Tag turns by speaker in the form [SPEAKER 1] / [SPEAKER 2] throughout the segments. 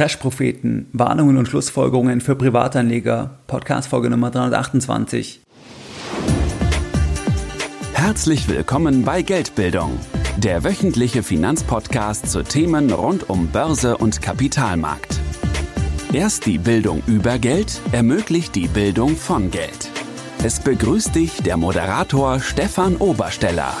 [SPEAKER 1] Crash-Propheten, Warnungen und Schlussfolgerungen für Privatanleger, Podcast-Folge Nummer 328.
[SPEAKER 2] Herzlich willkommen bei Geldbildung, der wöchentliche Finanzpodcast zu Themen rund um Börse und Kapitalmarkt. Erst die Bildung über Geld ermöglicht die Bildung von Geld. Es begrüßt dich der Moderator Stefan Obersteller.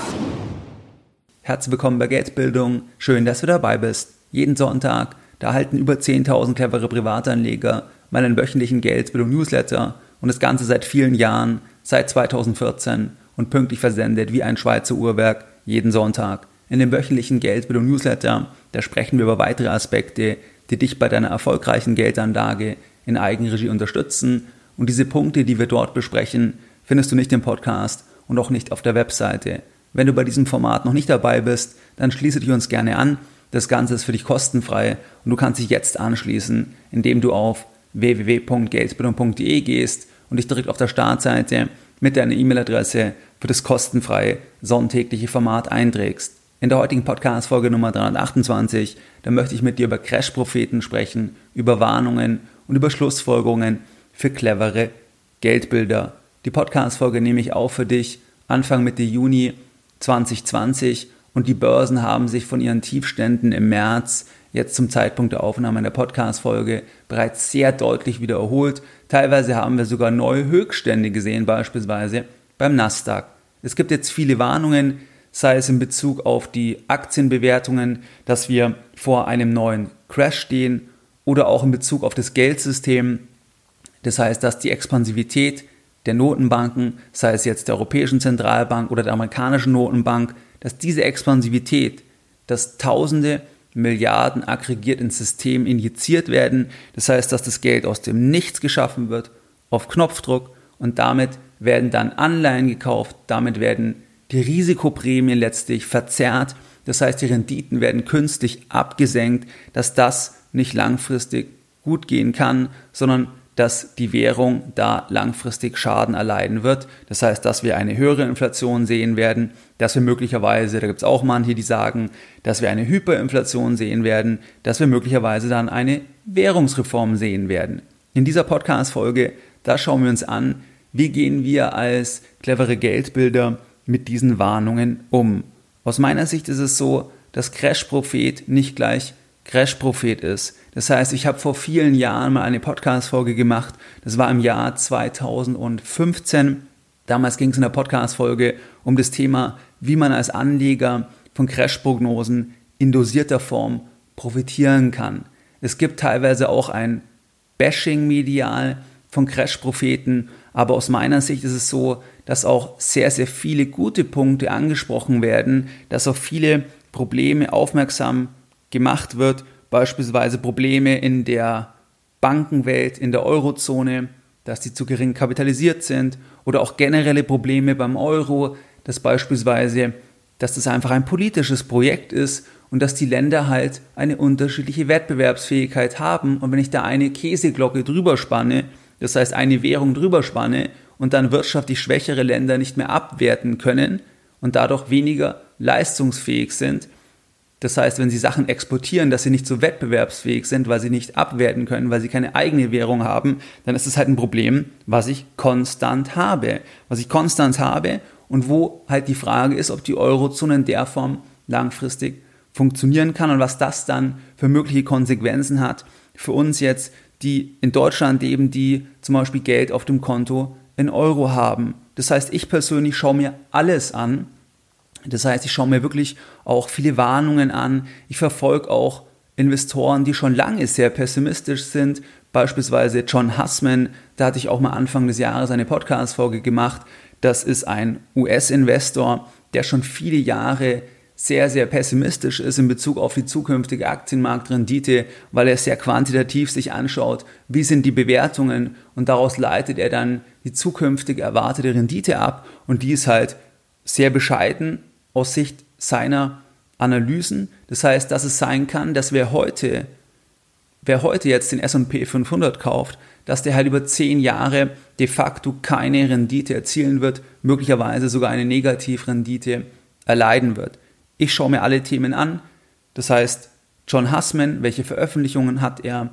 [SPEAKER 1] Herzlich willkommen bei Geldbildung. Schön, dass du dabei bist. Jeden Sonntag da erhalten über 10.000 clevere Privatanleger meinen wöchentlichen Geldbildung-Newsletter und das Ganze seit vielen Jahren, seit 2014 und pünktlich versendet wie ein Schweizer Uhrwerk jeden Sonntag. In dem wöchentlichen Geldbildung-Newsletter, da sprechen wir über weitere Aspekte, die dich bei deiner erfolgreichen Geldanlage in Eigenregie unterstützen. Und diese Punkte, die wir dort besprechen, findest du nicht im Podcast und auch nicht auf der Webseite. Wenn du bei diesem Format noch nicht dabei bist, dann schließe dich uns gerne an. Das Ganze ist für dich kostenfrei und du kannst dich jetzt anschließen, indem du auf www.geldbildung.de gehst und dich direkt auf der Startseite mit deiner E-Mail-Adresse für das kostenfreie sonntägliche Format einträgst. In der heutigen Podcast-Folge Nummer 328, da möchte ich mit dir über Crash-Propheten sprechen, über Warnungen und über Schlussfolgerungen für clevere Geldbilder. Die Podcast-Folge nehme ich auf für dich Anfang Mitte Juni 2020 und die Börsen haben sich von ihren Tiefständen im März jetzt zum Zeitpunkt der Aufnahme der Podcast-Folge bereits sehr deutlich wieder erholt. Teilweise haben wir sogar neue Höchststände gesehen, beispielsweise beim Nasdaq. Es gibt jetzt viele Warnungen, sei es in Bezug auf die Aktienbewertungen, dass wir vor einem neuen Crash stehen oder auch in Bezug auf das Geldsystem. Das heißt, dass die Expansivität der Notenbanken, sei es jetzt der Europäischen Zentralbank oder der amerikanischen Notenbank, dass diese Expansivität, dass Tausende Milliarden aggregiert ins System injiziert werden. Das heißt, dass das Geld aus dem Nichts geschaffen wird, auf Knopfdruck und damit werden dann Anleihen gekauft, damit werden die Risikoprämien letztlich verzerrt. Das heißt, die Renditen werden künstlich abgesenkt, dass das nicht langfristig gut gehen kann, sondern dass die Währung da langfristig Schaden erleiden wird. Das heißt, dass wir eine höhere Inflation sehen werden, dass wir möglicherweise, da gibt es auch manche, die sagen, dass wir eine Hyperinflation sehen werden, dass wir möglicherweise dann eine Währungsreform sehen werden. In dieser Podcast-Folge, da schauen wir uns an, wie gehen wir als clevere Geldbilder mit diesen Warnungen um. Aus meiner Sicht ist es so, dass Crash-Prophet nicht gleich Crash-Prophet ist. Das heißt, ich habe vor vielen Jahren mal eine Podcast-Folge gemacht. Das war im Jahr 2015. Damals ging es in der Podcast-Folge um das Thema, wie man als Anleger von Crash-Prognosen in dosierter Form profitieren kann. Es gibt teilweise auch ein Bashing-Medial von Crash-Propheten, aber aus meiner Sicht ist es so, dass auch sehr, sehr viele gute Punkte angesprochen werden, dass auf viele Probleme aufmerksam gemacht wird, beispielsweise Probleme in der Bankenwelt, in der Eurozone, dass die zu gering kapitalisiert sind oder auch generelle Probleme beim Euro, dass beispielsweise, dass das einfach ein politisches Projekt ist und dass die Länder halt eine unterschiedliche Wettbewerbsfähigkeit haben. Und wenn ich da eine Käseglocke drüber spanne, das heißt eine Währung drüber spanne und dann wirtschaftlich schwächere Länder nicht mehr abwerten können und dadurch weniger leistungsfähig sind, das heißt, wenn sie Sachen exportieren, dass sie nicht so wettbewerbsfähig sind, weil sie nicht abwerten können, weil sie keine eigene Währung haben, dann ist es halt ein Problem, was ich konstant habe. Was ich konstant habe und wo halt die Frage ist, ob die Eurozone in der Form langfristig funktionieren kann und was das dann für mögliche Konsequenzen hat für uns jetzt, die in Deutschland leben, die zum Beispiel Geld auf dem Konto in Euro haben. Das heißt, ich persönlich schaue mir alles an, das heißt, ich schaue mir wirklich auch viele Warnungen an. Ich verfolge auch Investoren, die schon lange sehr pessimistisch sind. Beispielsweise John Hussman, da hatte ich auch mal Anfang des Jahres eine Podcast-Folge gemacht. Das ist ein US-Investor, der schon viele Jahre sehr, sehr pessimistisch ist in Bezug auf die zukünftige Aktienmarktrendite, weil er sehr quantitativ sich anschaut, wie sind die Bewertungen und daraus leitet er dann die zukünftig erwartete Rendite ab und die ist halt sehr bescheiden aus Sicht seiner Analysen. Das heißt, dass es sein kann, dass wer heute, wer heute jetzt den S&P 500 kauft, dass der halt über zehn Jahre de facto keine Rendite erzielen wird, möglicherweise sogar eine Negativrendite erleiden wird. Ich schaue mir alle Themen an. Das heißt, John Hussman, welche Veröffentlichungen hat er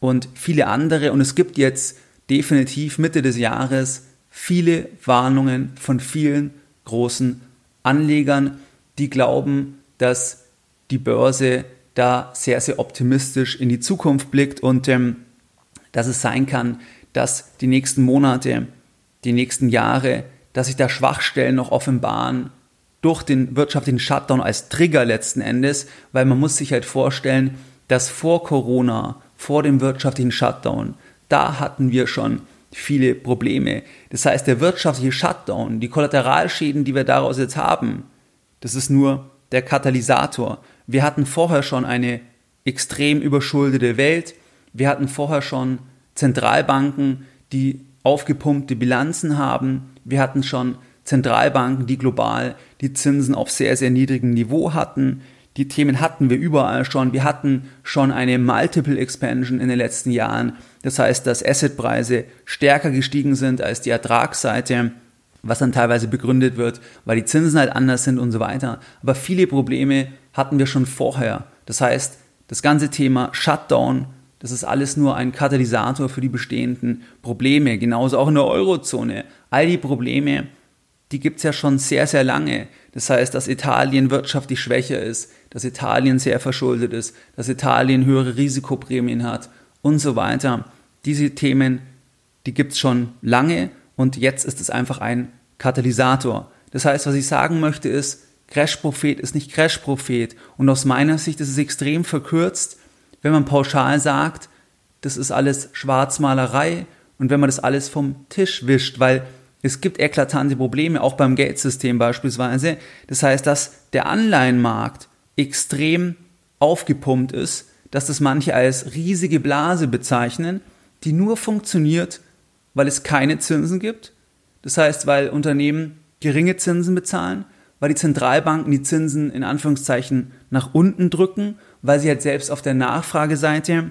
[SPEAKER 1] und viele andere. Und es gibt jetzt definitiv Mitte des Jahres viele Warnungen von vielen großen Anlegern, die glauben, dass die Börse da sehr, sehr optimistisch in die Zukunft blickt und ähm, dass es sein kann, dass die nächsten Monate, die nächsten Jahre, dass sich da Schwachstellen noch offenbaren durch den wirtschaftlichen Shutdown als Trigger letzten Endes, weil man muss sich halt vorstellen, dass vor Corona, vor dem wirtschaftlichen Shutdown, da hatten wir schon viele Probleme. Das heißt, der wirtschaftliche Shutdown, die Kollateralschäden, die wir daraus jetzt haben, das ist nur der Katalysator. Wir hatten vorher schon eine extrem überschuldete Welt. Wir hatten vorher schon Zentralbanken, die aufgepumpte Bilanzen haben. Wir hatten schon Zentralbanken, die global die Zinsen auf sehr, sehr niedrigem Niveau hatten. Die Themen hatten wir überall schon. Wir hatten schon eine Multiple Expansion in den letzten Jahren. Das heißt, dass Assetpreise stärker gestiegen sind als die Ertragsseite, was dann teilweise begründet wird, weil die Zinsen halt anders sind und so weiter. Aber viele Probleme hatten wir schon vorher. Das heißt, das ganze Thema Shutdown, das ist alles nur ein Katalysator für die bestehenden Probleme. Genauso auch in der Eurozone. All die Probleme, die gibt es ja schon sehr, sehr lange. Das heißt, dass Italien wirtschaftlich schwächer ist, dass Italien sehr verschuldet ist, dass Italien höhere Risikoprämien hat und so weiter. Diese Themen, die gibt es schon lange und jetzt ist es einfach ein Katalysator. Das heißt, was ich sagen möchte ist, Crash-Prophet ist nicht Crash-Prophet. Und aus meiner Sicht ist es extrem verkürzt, wenn man pauschal sagt, das ist alles Schwarzmalerei und wenn man das alles vom Tisch wischt, weil es gibt eklatante Probleme, auch beim Geldsystem beispielsweise. Das heißt, dass der Anleihenmarkt extrem aufgepumpt ist, dass das manche als riesige Blase bezeichnen, die nur funktioniert, weil es keine Zinsen gibt. Das heißt, weil Unternehmen geringe Zinsen bezahlen, weil die Zentralbanken die Zinsen in Anführungszeichen nach unten drücken, weil sie halt selbst auf der Nachfrageseite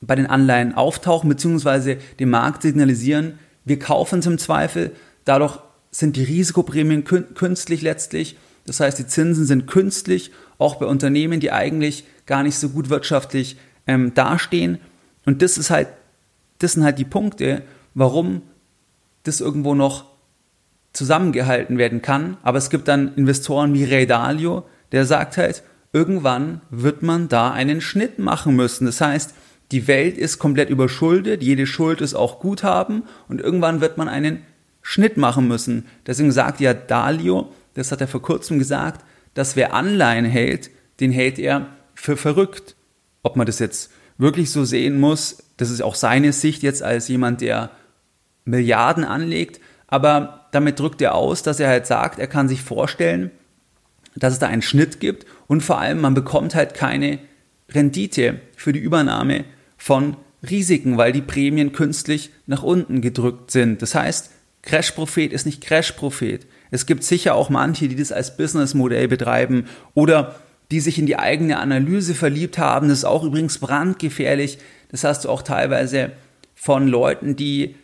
[SPEAKER 1] bei den Anleihen auftauchen, beziehungsweise dem Markt signalisieren, wir kaufen es im Zweifel. Dadurch sind die Risikoprämien künstlich letztlich. Das heißt, die Zinsen sind künstlich, auch bei Unternehmen, die eigentlich gar nicht so gut wirtschaftlich ähm, dastehen. Und das ist halt, das sind halt die Punkte, warum das irgendwo noch zusammengehalten werden kann. Aber es gibt dann Investoren wie Ray Dalio, der sagt halt, irgendwann wird man da einen Schnitt machen müssen. Das heißt, die Welt ist komplett überschuldet, jede Schuld ist auch Guthaben und irgendwann wird man einen Schnitt machen müssen. Deswegen sagt ja Dalio, das hat er vor kurzem gesagt, dass wer Anleihen hält, den hält er für verrückt. Ob man das jetzt wirklich so sehen muss, das ist auch seine Sicht jetzt als jemand, der Milliarden anlegt, aber damit drückt er aus, dass er halt sagt, er kann sich vorstellen, dass es da einen Schnitt gibt und vor allem man bekommt halt keine Rendite für die Übernahme von Risiken, weil die Prämien künstlich nach unten gedrückt sind. Das heißt, Crash-Prophet ist nicht Crash-Prophet. Es gibt sicher auch manche, die das als Businessmodell betreiben oder die sich in die eigene Analyse verliebt haben. Das ist auch übrigens brandgefährlich. Das hast du auch teilweise von Leuten, die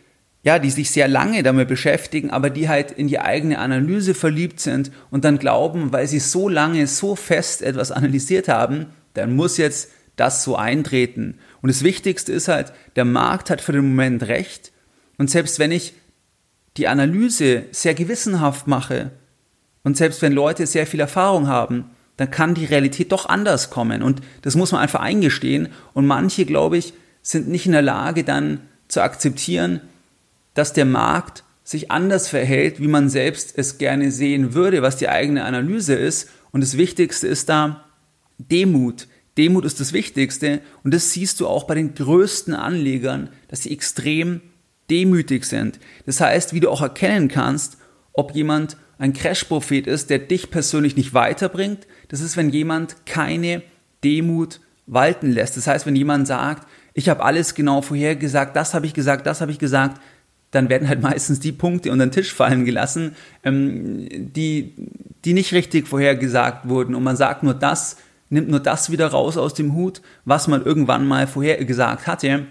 [SPEAKER 1] ja, die sich sehr lange damit beschäftigen, aber die halt in die eigene Analyse verliebt sind und dann glauben, weil sie so lange, so fest etwas analysiert haben, dann muss jetzt das so eintreten. Und das Wichtigste ist halt, der Markt hat für den Moment recht. Und selbst wenn ich die Analyse sehr gewissenhaft mache und selbst wenn Leute sehr viel Erfahrung haben, dann kann die Realität doch anders kommen. Und das muss man einfach eingestehen. Und manche, glaube ich, sind nicht in der Lage dann zu akzeptieren, dass der Markt sich anders verhält, wie man selbst es gerne sehen würde, was die eigene Analyse ist. Und das Wichtigste ist da Demut. Demut ist das Wichtigste und das siehst du auch bei den größten Anlegern, dass sie extrem demütig sind. Das heißt, wie du auch erkennen kannst, ob jemand ein Crash-Prophet ist, der dich persönlich nicht weiterbringt, das ist, wenn jemand keine Demut walten lässt. Das heißt, wenn jemand sagt, ich habe alles genau vorhergesagt, das habe ich gesagt, das habe ich gesagt, dann werden halt meistens die Punkte unter den Tisch fallen gelassen, ähm, die, die nicht richtig vorhergesagt wurden. Und man sagt nur das, nimmt nur das wieder raus aus dem Hut, was man irgendwann mal vorhergesagt hatte,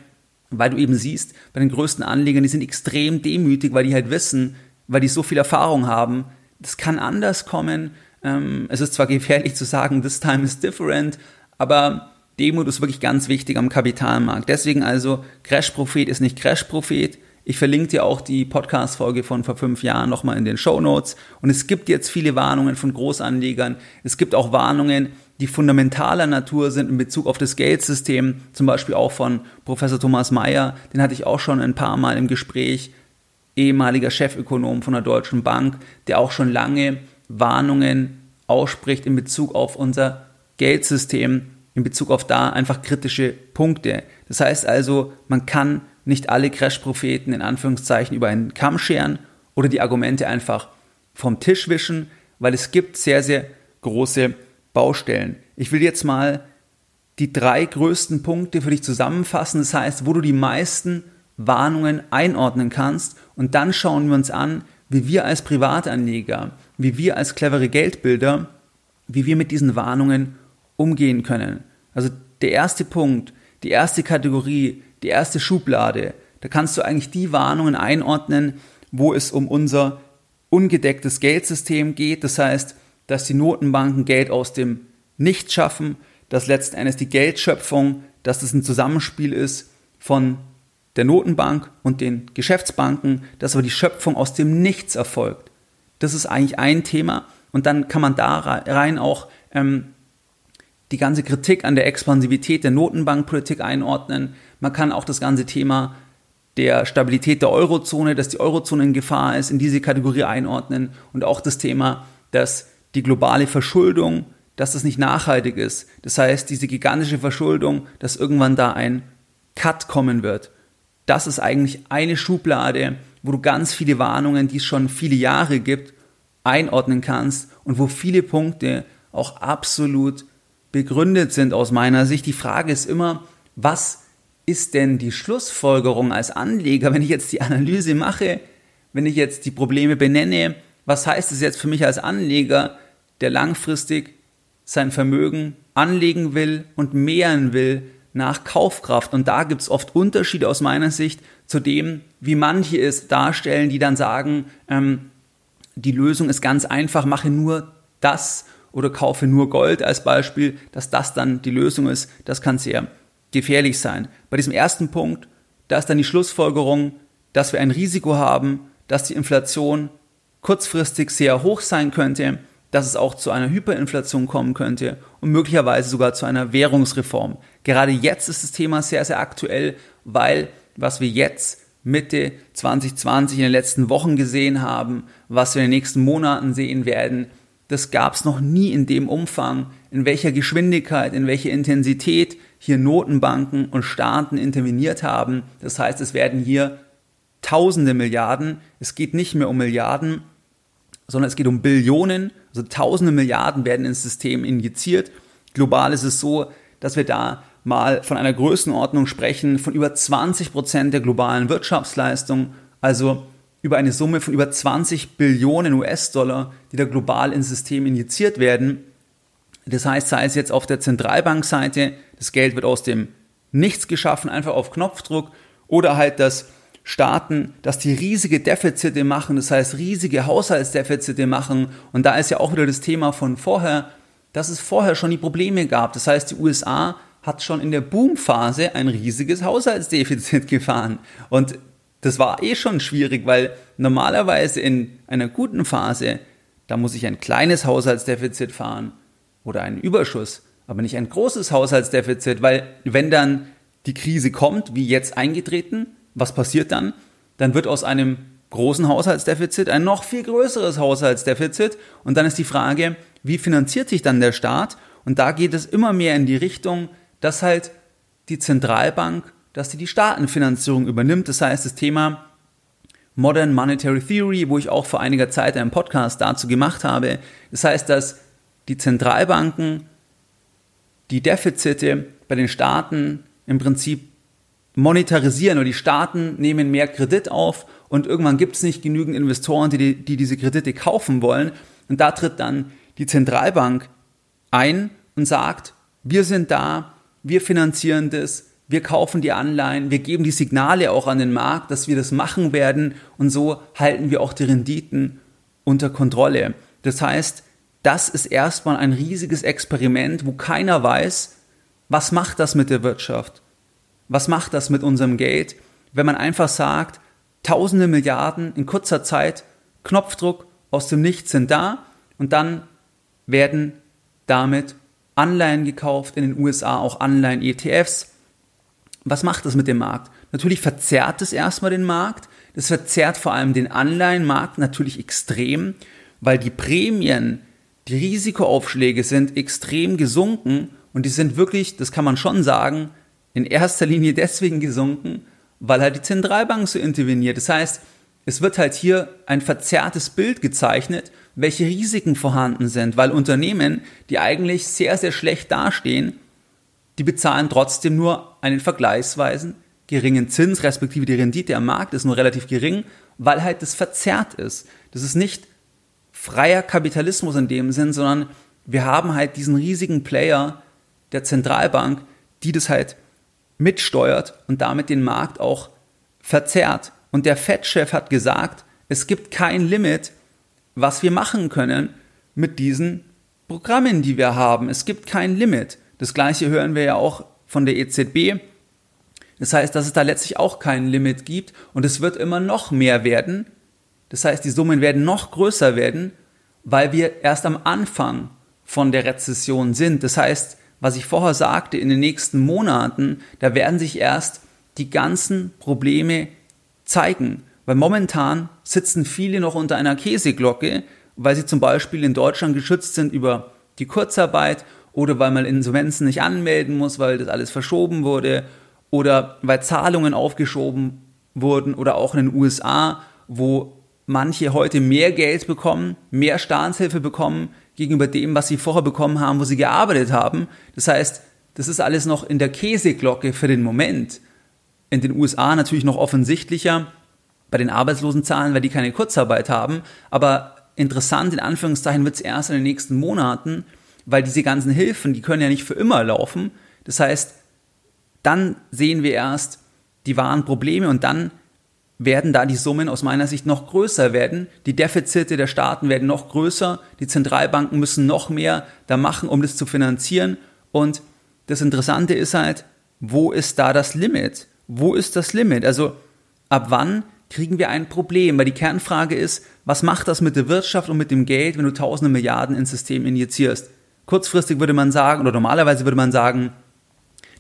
[SPEAKER 1] weil du eben siehst, bei den größten Anlegern, die sind extrem demütig, weil die halt wissen, weil die so viel Erfahrung haben, das kann anders kommen. Ähm, es ist zwar gefährlich zu sagen, this time is different, aber Demut ist wirklich ganz wichtig am Kapitalmarkt. Deswegen also, Crash-Prophet ist nicht Crash-Prophet. Ich verlinke dir auch die Podcast-Folge von vor fünf Jahren nochmal in den Show Notes. Und es gibt jetzt viele Warnungen von Großanlegern. Es gibt auch Warnungen, die fundamentaler Natur sind in Bezug auf das Geldsystem. Zum Beispiel auch von Professor Thomas Mayer. Den hatte ich auch schon ein paar Mal im Gespräch. Ehemaliger Chefökonom von der Deutschen Bank, der auch schon lange Warnungen ausspricht in Bezug auf unser Geldsystem in Bezug auf da einfach kritische Punkte. Das heißt also, man kann nicht alle Crash-Propheten in Anführungszeichen über einen Kamm scheren oder die Argumente einfach vom Tisch wischen, weil es gibt sehr, sehr große Baustellen. Ich will jetzt mal die drei größten Punkte für dich zusammenfassen, das heißt, wo du die meisten Warnungen einordnen kannst und dann schauen wir uns an, wie wir als Privatanleger, wie wir als clevere Geldbilder, wie wir mit diesen Warnungen umgehen können. Also der erste Punkt, die erste Kategorie, die erste Schublade, da kannst du eigentlich die Warnungen einordnen, wo es um unser ungedecktes Geldsystem geht. Das heißt, dass die Notenbanken Geld aus dem Nichts schaffen, dass letzten Endes die Geldschöpfung, dass das ein Zusammenspiel ist von der Notenbank und den Geschäftsbanken, dass aber die Schöpfung aus dem Nichts erfolgt. Das ist eigentlich ein Thema und dann kann man da rein auch ähm, die ganze Kritik an der Expansivität der Notenbankpolitik einordnen. Man kann auch das ganze Thema der Stabilität der Eurozone, dass die Eurozone in Gefahr ist, in diese Kategorie einordnen und auch das Thema, dass die globale Verschuldung, dass das nicht nachhaltig ist. Das heißt, diese gigantische Verschuldung, dass irgendwann da ein Cut kommen wird. Das ist eigentlich eine Schublade, wo du ganz viele Warnungen, die es schon viele Jahre gibt, einordnen kannst und wo viele Punkte auch absolut begründet sind aus meiner Sicht. Die Frage ist immer, was ist denn die Schlussfolgerung als Anleger, wenn ich jetzt die Analyse mache, wenn ich jetzt die Probleme benenne, was heißt es jetzt für mich als Anleger, der langfristig sein Vermögen anlegen will und mehren will nach Kaufkraft. Und da gibt es oft Unterschiede aus meiner Sicht zu dem, wie manche es darstellen, die dann sagen, ähm, die Lösung ist ganz einfach, mache nur das oder kaufe nur Gold als Beispiel, dass das dann die Lösung ist, das kann sehr gefährlich sein. Bei diesem ersten Punkt, da ist dann die Schlussfolgerung, dass wir ein Risiko haben, dass die Inflation kurzfristig sehr hoch sein könnte, dass es auch zu einer Hyperinflation kommen könnte und möglicherweise sogar zu einer Währungsreform. Gerade jetzt ist das Thema sehr, sehr aktuell, weil was wir jetzt Mitte 2020 in den letzten Wochen gesehen haben, was wir in den nächsten Monaten sehen werden, das gab es noch nie in dem Umfang, in welcher Geschwindigkeit, in welcher Intensität hier Notenbanken und Staaten interveniert haben. Das heißt, es werden hier tausende Milliarden, es geht nicht mehr um Milliarden, sondern es geht um Billionen, also tausende Milliarden werden ins System injiziert. Global ist es so, dass wir da mal von einer Größenordnung sprechen von über 20 Prozent der globalen Wirtschaftsleistung, also über eine Summe von über 20 Billionen US-Dollar, die da global ins System injiziert werden. Das heißt, sei es jetzt auf der Zentralbankseite, das Geld wird aus dem Nichts geschaffen, einfach auf Knopfdruck, oder halt, dass Staaten, dass die riesige Defizite machen, das heißt riesige Haushaltsdefizite machen. Und da ist ja auch wieder das Thema von vorher, dass es vorher schon die Probleme gab. Das heißt, die USA hat schon in der Boomphase ein riesiges Haushaltsdefizit gefahren. Und das war eh schon schwierig, weil normalerweise in einer guten Phase, da muss ich ein kleines Haushaltsdefizit fahren oder einen Überschuss, aber nicht ein großes Haushaltsdefizit, weil wenn dann die Krise kommt, wie jetzt eingetreten, was passiert dann? Dann wird aus einem großen Haushaltsdefizit ein noch viel größeres Haushaltsdefizit und dann ist die Frage, wie finanziert sich dann der Staat? Und da geht es immer mehr in die Richtung, dass halt die Zentralbank dass sie die Staatenfinanzierung übernimmt. Das heißt, das Thema Modern Monetary Theory, wo ich auch vor einiger Zeit einen Podcast dazu gemacht habe. Das heißt, dass die Zentralbanken die Defizite bei den Staaten im Prinzip monetarisieren oder die Staaten nehmen mehr Kredit auf und irgendwann gibt es nicht genügend Investoren, die, die diese Kredite kaufen wollen. Und da tritt dann die Zentralbank ein und sagt, wir sind da, wir finanzieren das, wir kaufen die Anleihen, wir geben die Signale auch an den Markt, dass wir das machen werden und so halten wir auch die Renditen unter Kontrolle. Das heißt, das ist erstmal ein riesiges Experiment, wo keiner weiß, was macht das mit der Wirtschaft? Was macht das mit unserem Geld, wenn man einfach sagt, tausende Milliarden in kurzer Zeit, Knopfdruck aus dem Nichts sind da und dann werden damit Anleihen gekauft, in den USA auch Anleihen-ETFs. Was macht das mit dem Markt? Natürlich verzerrt es erstmal den Markt. Das verzerrt vor allem den Anleihenmarkt natürlich extrem, weil die Prämien, die Risikoaufschläge sind extrem gesunken und die sind wirklich, das kann man schon sagen, in erster Linie deswegen gesunken, weil halt die Zentralbank so interveniert. Das heißt, es wird halt hier ein verzerrtes Bild gezeichnet, welche Risiken vorhanden sind, weil Unternehmen, die eigentlich sehr, sehr schlecht dastehen, die bezahlen trotzdem nur einen vergleichsweisen geringen Zins, respektive die Rendite am Markt ist nur relativ gering, weil halt das verzerrt ist. Das ist nicht freier Kapitalismus in dem Sinn, sondern wir haben halt diesen riesigen Player der Zentralbank, die das halt mitsteuert und damit den Markt auch verzerrt. Und der Fed-Chef hat gesagt, es gibt kein Limit, was wir machen können mit diesen Programmen, die wir haben. Es gibt kein Limit. Das gleiche hören wir ja auch von der EZB. Das heißt, dass es da letztlich auch kein Limit gibt und es wird immer noch mehr werden. Das heißt, die Summen werden noch größer werden, weil wir erst am Anfang von der Rezession sind. Das heißt, was ich vorher sagte, in den nächsten Monaten, da werden sich erst die ganzen Probleme zeigen. Weil momentan sitzen viele noch unter einer Käseglocke, weil sie zum Beispiel in Deutschland geschützt sind über die Kurzarbeit oder weil man Insolvenzen nicht anmelden muss, weil das alles verschoben wurde oder weil Zahlungen aufgeschoben wurden oder auch in den USA, wo manche heute mehr Geld bekommen, mehr Staatshilfe bekommen gegenüber dem, was sie vorher bekommen haben, wo sie gearbeitet haben. Das heißt, das ist alles noch in der Käseglocke für den Moment in den USA natürlich noch offensichtlicher bei den Arbeitslosenzahlen, weil die keine Kurzarbeit haben. Aber interessant in Anführungszeichen wird es erst in den nächsten Monaten, weil diese ganzen Hilfen, die können ja nicht für immer laufen. Das heißt, dann sehen wir erst die wahren Probleme und dann werden da die Summen aus meiner Sicht noch größer werden. Die Defizite der Staaten werden noch größer. Die Zentralbanken müssen noch mehr da machen, um das zu finanzieren. Und das Interessante ist halt, wo ist da das Limit? wo ist das Limit? Also ab wann kriegen wir ein Problem? Weil die Kernfrage ist, was macht das mit der Wirtschaft und mit dem Geld, wenn du tausende Milliarden ins System injizierst? Kurzfristig würde man sagen, oder normalerweise würde man sagen,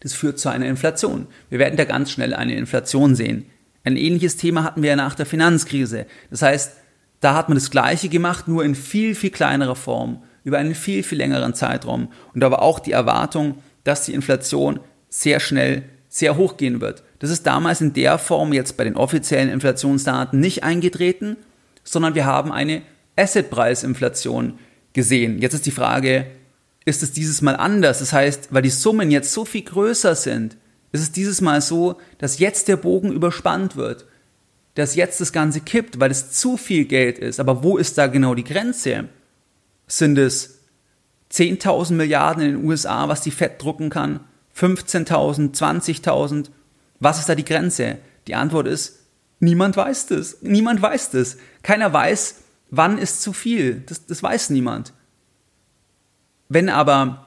[SPEAKER 1] das führt zu einer Inflation. Wir werden da ganz schnell eine Inflation sehen. Ein ähnliches Thema hatten wir ja nach der Finanzkrise. Das heißt, da hat man das Gleiche gemacht, nur in viel, viel kleinerer Form, über einen viel, viel längeren Zeitraum. Und da war auch die Erwartung, dass die Inflation sehr schnell sehr hoch gehen wird. Das ist damals in der Form jetzt bei den offiziellen Inflationsdaten nicht eingetreten, sondern wir haben eine Assetpreisinflation gesehen. Jetzt ist die Frage, ist es dieses Mal anders? Das heißt, weil die Summen jetzt so viel größer sind, ist es dieses Mal so, dass jetzt der Bogen überspannt wird, dass jetzt das Ganze kippt, weil es zu viel Geld ist. Aber wo ist da genau die Grenze? Sind es 10.000 Milliarden in den USA, was die Fed drucken kann? 15.000, 20.000? Was ist da die Grenze? Die Antwort ist, niemand weiß das. Niemand weiß das. Keiner weiß, wann ist zu viel. Das, das weiß niemand. Wenn aber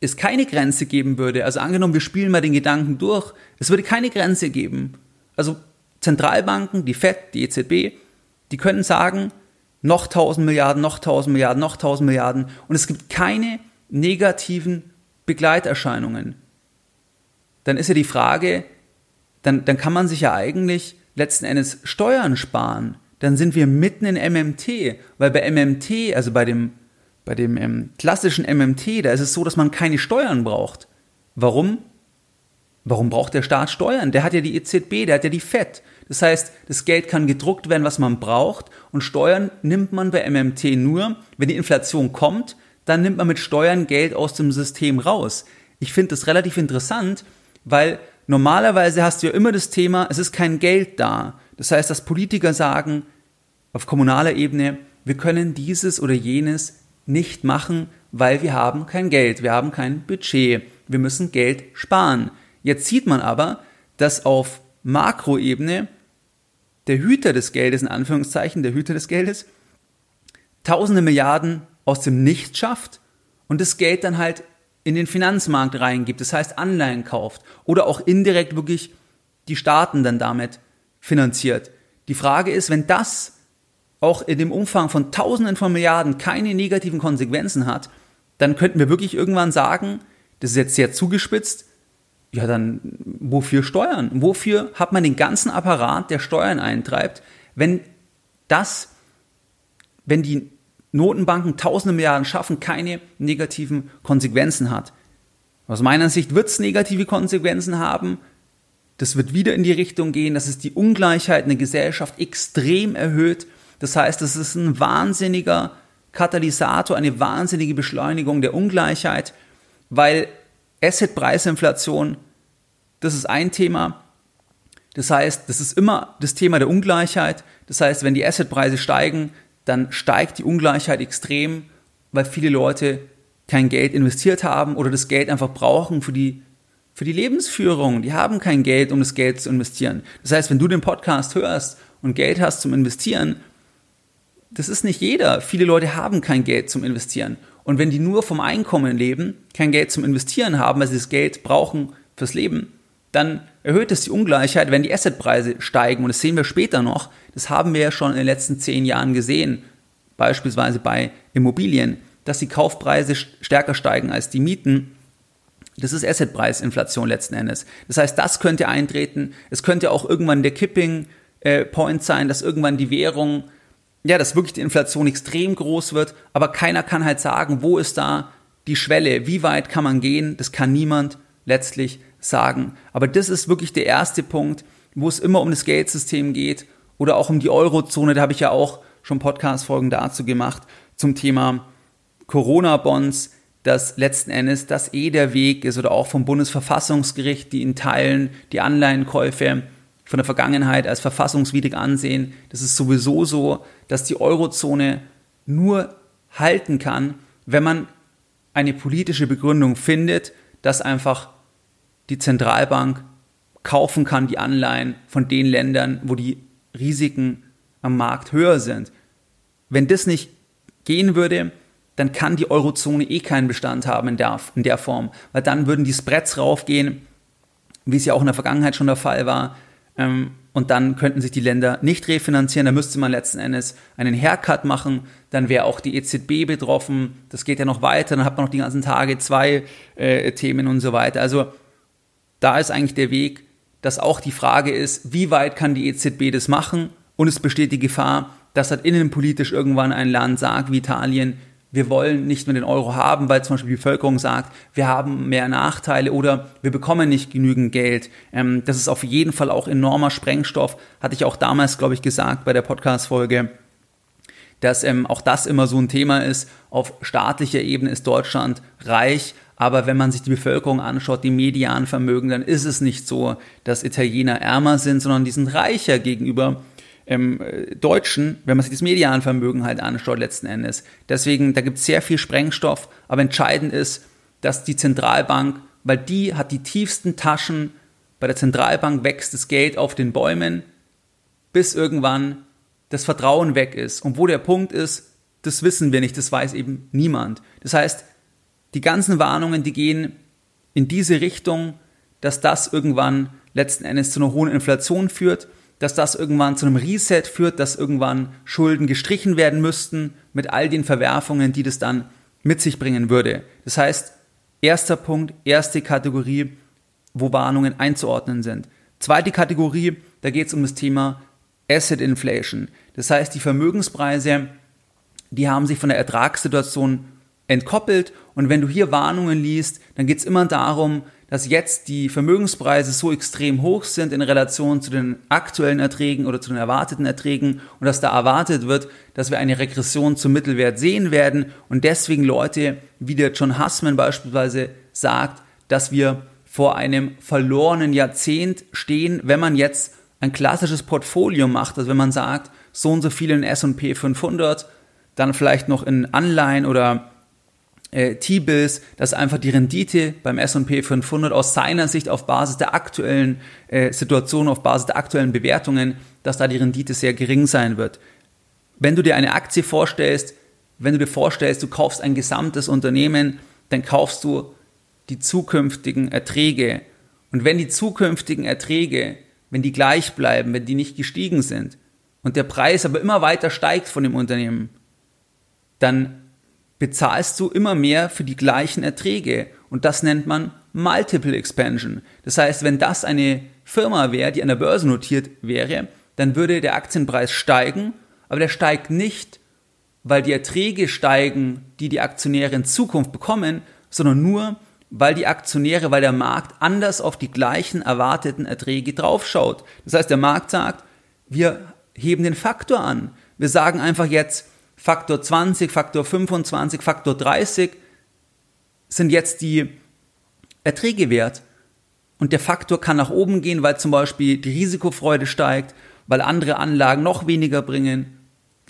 [SPEAKER 1] es keine Grenze geben würde, also angenommen, wir spielen mal den Gedanken durch, es würde keine Grenze geben. Also Zentralbanken, die FED, die EZB, die können sagen, noch 1000 Milliarden, noch 1000 Milliarden, noch 1000 Milliarden und es gibt keine negativen Begleiterscheinungen. Dann ist ja die Frage, dann, dann kann man sich ja eigentlich letzten Endes Steuern sparen. Dann sind wir mitten in MMT, weil bei MMT, also bei dem, bei dem ähm, klassischen MMT, da ist es so, dass man keine Steuern braucht. Warum? Warum braucht der Staat Steuern? Der hat ja die EZB, der hat ja die FED. Das heißt, das Geld kann gedruckt werden, was man braucht, und Steuern nimmt man bei MMT nur, wenn die Inflation kommt, dann nimmt man mit Steuern Geld aus dem System raus. Ich finde das relativ interessant, weil Normalerweise hast du ja immer das Thema, es ist kein Geld da. Das heißt, dass Politiker sagen, auf kommunaler Ebene, wir können dieses oder jenes nicht machen, weil wir haben kein Geld, wir haben kein Budget, wir müssen Geld sparen. Jetzt sieht man aber, dass auf Makroebene der Hüter des Geldes, in Anführungszeichen, der Hüter des Geldes, tausende Milliarden aus dem Nichts schafft und das Geld dann halt in den Finanzmarkt reingibt, das heißt Anleihen kauft oder auch indirekt wirklich die Staaten dann damit finanziert. Die Frage ist, wenn das auch in dem Umfang von Tausenden von Milliarden keine negativen Konsequenzen hat, dann könnten wir wirklich irgendwann sagen, das ist jetzt sehr zugespitzt, ja dann wofür Steuern? Wofür hat man den ganzen Apparat, der Steuern eintreibt, wenn das, wenn die Notenbanken tausende Milliarden schaffen, keine negativen Konsequenzen hat? Aus meiner Sicht wird es negative Konsequenzen haben. Das wird wieder in die Richtung gehen, dass es die Ungleichheit in der Gesellschaft extrem erhöht. Das heißt, es ist ein wahnsinniger Katalysator, eine wahnsinnige Beschleunigung der Ungleichheit, weil Assetpreisinflation, das ist ein Thema. Das heißt, das ist immer das Thema der Ungleichheit. Das heißt, wenn die Assetpreise steigen, dann steigt die Ungleichheit extrem, weil viele Leute kein Geld investiert haben oder das Geld einfach brauchen für die, für die Lebensführung. Die haben kein Geld, um das Geld zu investieren. Das heißt, wenn du den Podcast hörst und Geld hast zum Investieren, das ist nicht jeder. Viele Leute haben kein Geld zum Investieren. Und wenn die nur vom Einkommen leben, kein Geld zum Investieren haben, weil sie das Geld brauchen fürs Leben, dann erhöht es die Ungleichheit, wenn die Assetpreise steigen. Und das sehen wir später noch. Das haben wir ja schon in den letzten zehn Jahren gesehen. Beispielsweise bei Immobilien, dass die Kaufpreise stärker steigen als die Mieten. Das ist Assetpreisinflation letzten Endes. Das heißt, das könnte eintreten. Es könnte auch irgendwann der Kipping äh, sein, dass irgendwann die Währung ja, dass wirklich die Inflation extrem groß wird, aber keiner kann halt sagen, wo ist da die Schwelle, wie weit kann man gehen, das kann niemand letztlich sagen. Aber das ist wirklich der erste Punkt, wo es immer um das Geldsystem geht oder auch um die Eurozone, da habe ich ja auch schon Podcast-Folgen dazu gemacht, zum Thema Corona-Bonds, dass letzten Endes das eh der Weg ist oder auch vom Bundesverfassungsgericht, die in Teilen die Anleihenkäufe von der Vergangenheit als verfassungswidrig ansehen. Das ist sowieso so, dass die Eurozone nur halten kann, wenn man eine politische Begründung findet, dass einfach die Zentralbank kaufen kann, die Anleihen von den Ländern, wo die Risiken am Markt höher sind. Wenn das nicht gehen würde, dann kann die Eurozone eh keinen Bestand haben in der, in der Form, weil dann würden die Spreads raufgehen, wie es ja auch in der Vergangenheit schon der Fall war, ähm, und dann könnten sich die Länder nicht refinanzieren. Da müsste man letzten Endes einen Haircut machen. Dann wäre auch die EZB betroffen. Das geht ja noch weiter. Dann hat man noch die ganzen Tage zwei äh, Themen und so weiter. Also da ist eigentlich der Weg, dass auch die Frage ist, wie weit kann die EZB das machen? Und es besteht die Gefahr, dass halt innenpolitisch irgendwann ein Land sagt, wie Italien, wir wollen nicht mehr den Euro haben, weil zum Beispiel die Bevölkerung sagt, wir haben mehr Nachteile oder wir bekommen nicht genügend Geld. Ähm, das ist auf jeden Fall auch enormer Sprengstoff, hatte ich auch damals, glaube ich, gesagt bei der Podcast-Folge, dass ähm, auch das immer so ein Thema ist. Auf staatlicher Ebene ist Deutschland reich, aber wenn man sich die Bevölkerung anschaut, die Medianvermögen, dann ist es nicht so, dass Italiener ärmer sind, sondern die sind reicher gegenüber ähm, Deutschen, wenn man sich das Medianvermögen halt anschaut letzten Endes. Deswegen, da gibt es sehr viel Sprengstoff, aber entscheidend ist, dass die Zentralbank, weil die hat die tiefsten Taschen, bei der Zentralbank wächst das Geld auf den Bäumen, bis irgendwann das Vertrauen weg ist. Und wo der Punkt ist, das wissen wir nicht, das weiß eben niemand. Das heißt, die ganzen Warnungen, die gehen in diese Richtung, dass das irgendwann letzten Endes zu einer hohen Inflation führt dass das irgendwann zu einem Reset führt, dass irgendwann Schulden gestrichen werden müssten mit all den Verwerfungen, die das dann mit sich bringen würde. Das heißt, erster Punkt, erste Kategorie, wo Warnungen einzuordnen sind. Zweite Kategorie, da geht es um das Thema Asset Inflation. Das heißt, die Vermögenspreise, die haben sich von der Ertragssituation entkoppelt und wenn du hier Warnungen liest, dann geht es immer darum, dass jetzt die Vermögenspreise so extrem hoch sind in Relation zu den aktuellen Erträgen oder zu den erwarteten Erträgen und dass da erwartet wird, dass wir eine Regression zum Mittelwert sehen werden und deswegen Leute, wie der John Hussman beispielsweise sagt, dass wir vor einem verlorenen Jahrzehnt stehen, wenn man jetzt ein klassisches Portfolio macht, also wenn man sagt, so und so viel in S&P 500, dann vielleicht noch in Anleihen oder äh, T-Bills, dass einfach die Rendite beim S&P 500 aus seiner Sicht auf Basis der aktuellen äh, Situation, auf Basis der aktuellen Bewertungen, dass da die Rendite sehr gering sein wird. Wenn du dir eine Aktie vorstellst, wenn du dir vorstellst, du kaufst ein gesamtes Unternehmen, dann kaufst du die zukünftigen Erträge. Und wenn die zukünftigen Erträge, wenn die gleich bleiben, wenn die nicht gestiegen sind und der Preis aber immer weiter steigt von dem Unternehmen, dann bezahlst du immer mehr für die gleichen Erträge. Und das nennt man Multiple Expansion. Das heißt, wenn das eine Firma wäre, die an der Börse notiert wäre, dann würde der Aktienpreis steigen, aber der steigt nicht, weil die Erträge steigen, die die Aktionäre in Zukunft bekommen, sondern nur, weil die Aktionäre, weil der Markt anders auf die gleichen erwarteten Erträge draufschaut. Das heißt, der Markt sagt, wir heben den Faktor an. Wir sagen einfach jetzt, Faktor 20, Faktor 25, Faktor 30 sind jetzt die Erträge wert. Und der Faktor kann nach oben gehen, weil zum Beispiel die Risikofreude steigt, weil andere Anlagen noch weniger bringen.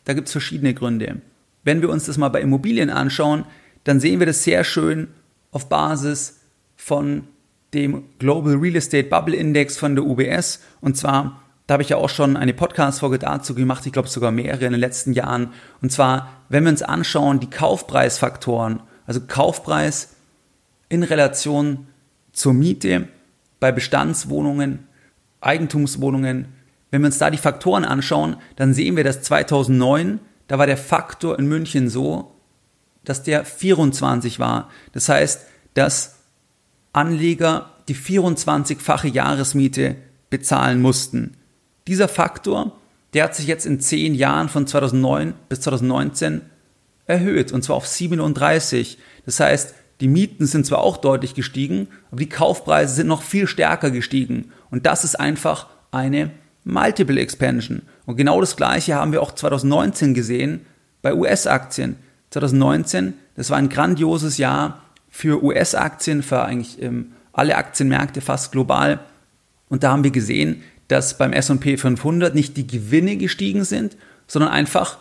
[SPEAKER 1] Da gibt es verschiedene Gründe. Wenn wir uns das mal bei Immobilien anschauen, dann sehen wir das sehr schön auf Basis von dem Global Real Estate Bubble Index von der UBS. Und zwar, da habe ich ja auch schon eine Podcast-Folge dazu gemacht, ich glaube sogar mehrere in den letzten Jahren. Und zwar, wenn wir uns anschauen, die Kaufpreisfaktoren, also Kaufpreis in Relation zur Miete bei Bestandswohnungen, Eigentumswohnungen. Wenn wir uns da die Faktoren anschauen, dann sehen wir, dass 2009, da war der Faktor in München so, dass der 24 war. Das heißt, dass Anleger die 24-fache Jahresmiete bezahlen mussten. Dieser Faktor, der hat sich jetzt in zehn Jahren von 2009 bis 2019 erhöht, und zwar auf 37. Das heißt, die Mieten sind zwar auch deutlich gestiegen, aber die Kaufpreise sind noch viel stärker gestiegen. Und das ist einfach eine Multiple Expansion. Und genau das Gleiche haben wir auch 2019 gesehen bei US-Aktien. 2019, das war ein grandioses Jahr für US-Aktien, für eigentlich ähm, alle Aktienmärkte fast global. Und da haben wir gesehen, dass beim S&P 500 nicht die Gewinne gestiegen sind, sondern einfach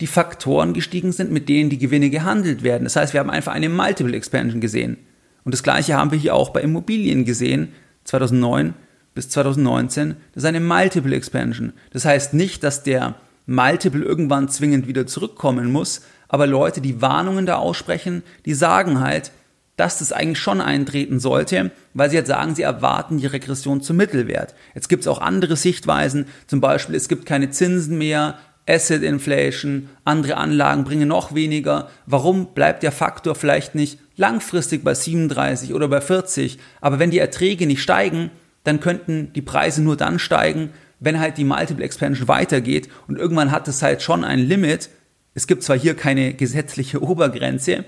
[SPEAKER 1] die Faktoren gestiegen sind, mit denen die Gewinne gehandelt werden. Das heißt, wir haben einfach eine Multiple Expansion gesehen. Und das gleiche haben wir hier auch bei Immobilien gesehen, 2009 bis 2019. Das ist eine Multiple Expansion. Das heißt nicht, dass der Multiple irgendwann zwingend wieder zurückkommen muss, aber Leute, die Warnungen da aussprechen, die sagen halt, dass das eigentlich schon eintreten sollte, weil sie jetzt sagen, sie erwarten die Regression zum Mittelwert. Jetzt gibt es auch andere Sichtweisen, zum Beispiel es gibt keine Zinsen mehr, Asset Inflation, andere Anlagen bringen noch weniger. Warum bleibt der Faktor vielleicht nicht langfristig bei 37 oder bei 40? Aber wenn die Erträge nicht steigen, dann könnten die Preise nur dann steigen, wenn halt die Multiple Expansion weitergeht und irgendwann hat es halt schon ein Limit. Es gibt zwar hier keine gesetzliche Obergrenze,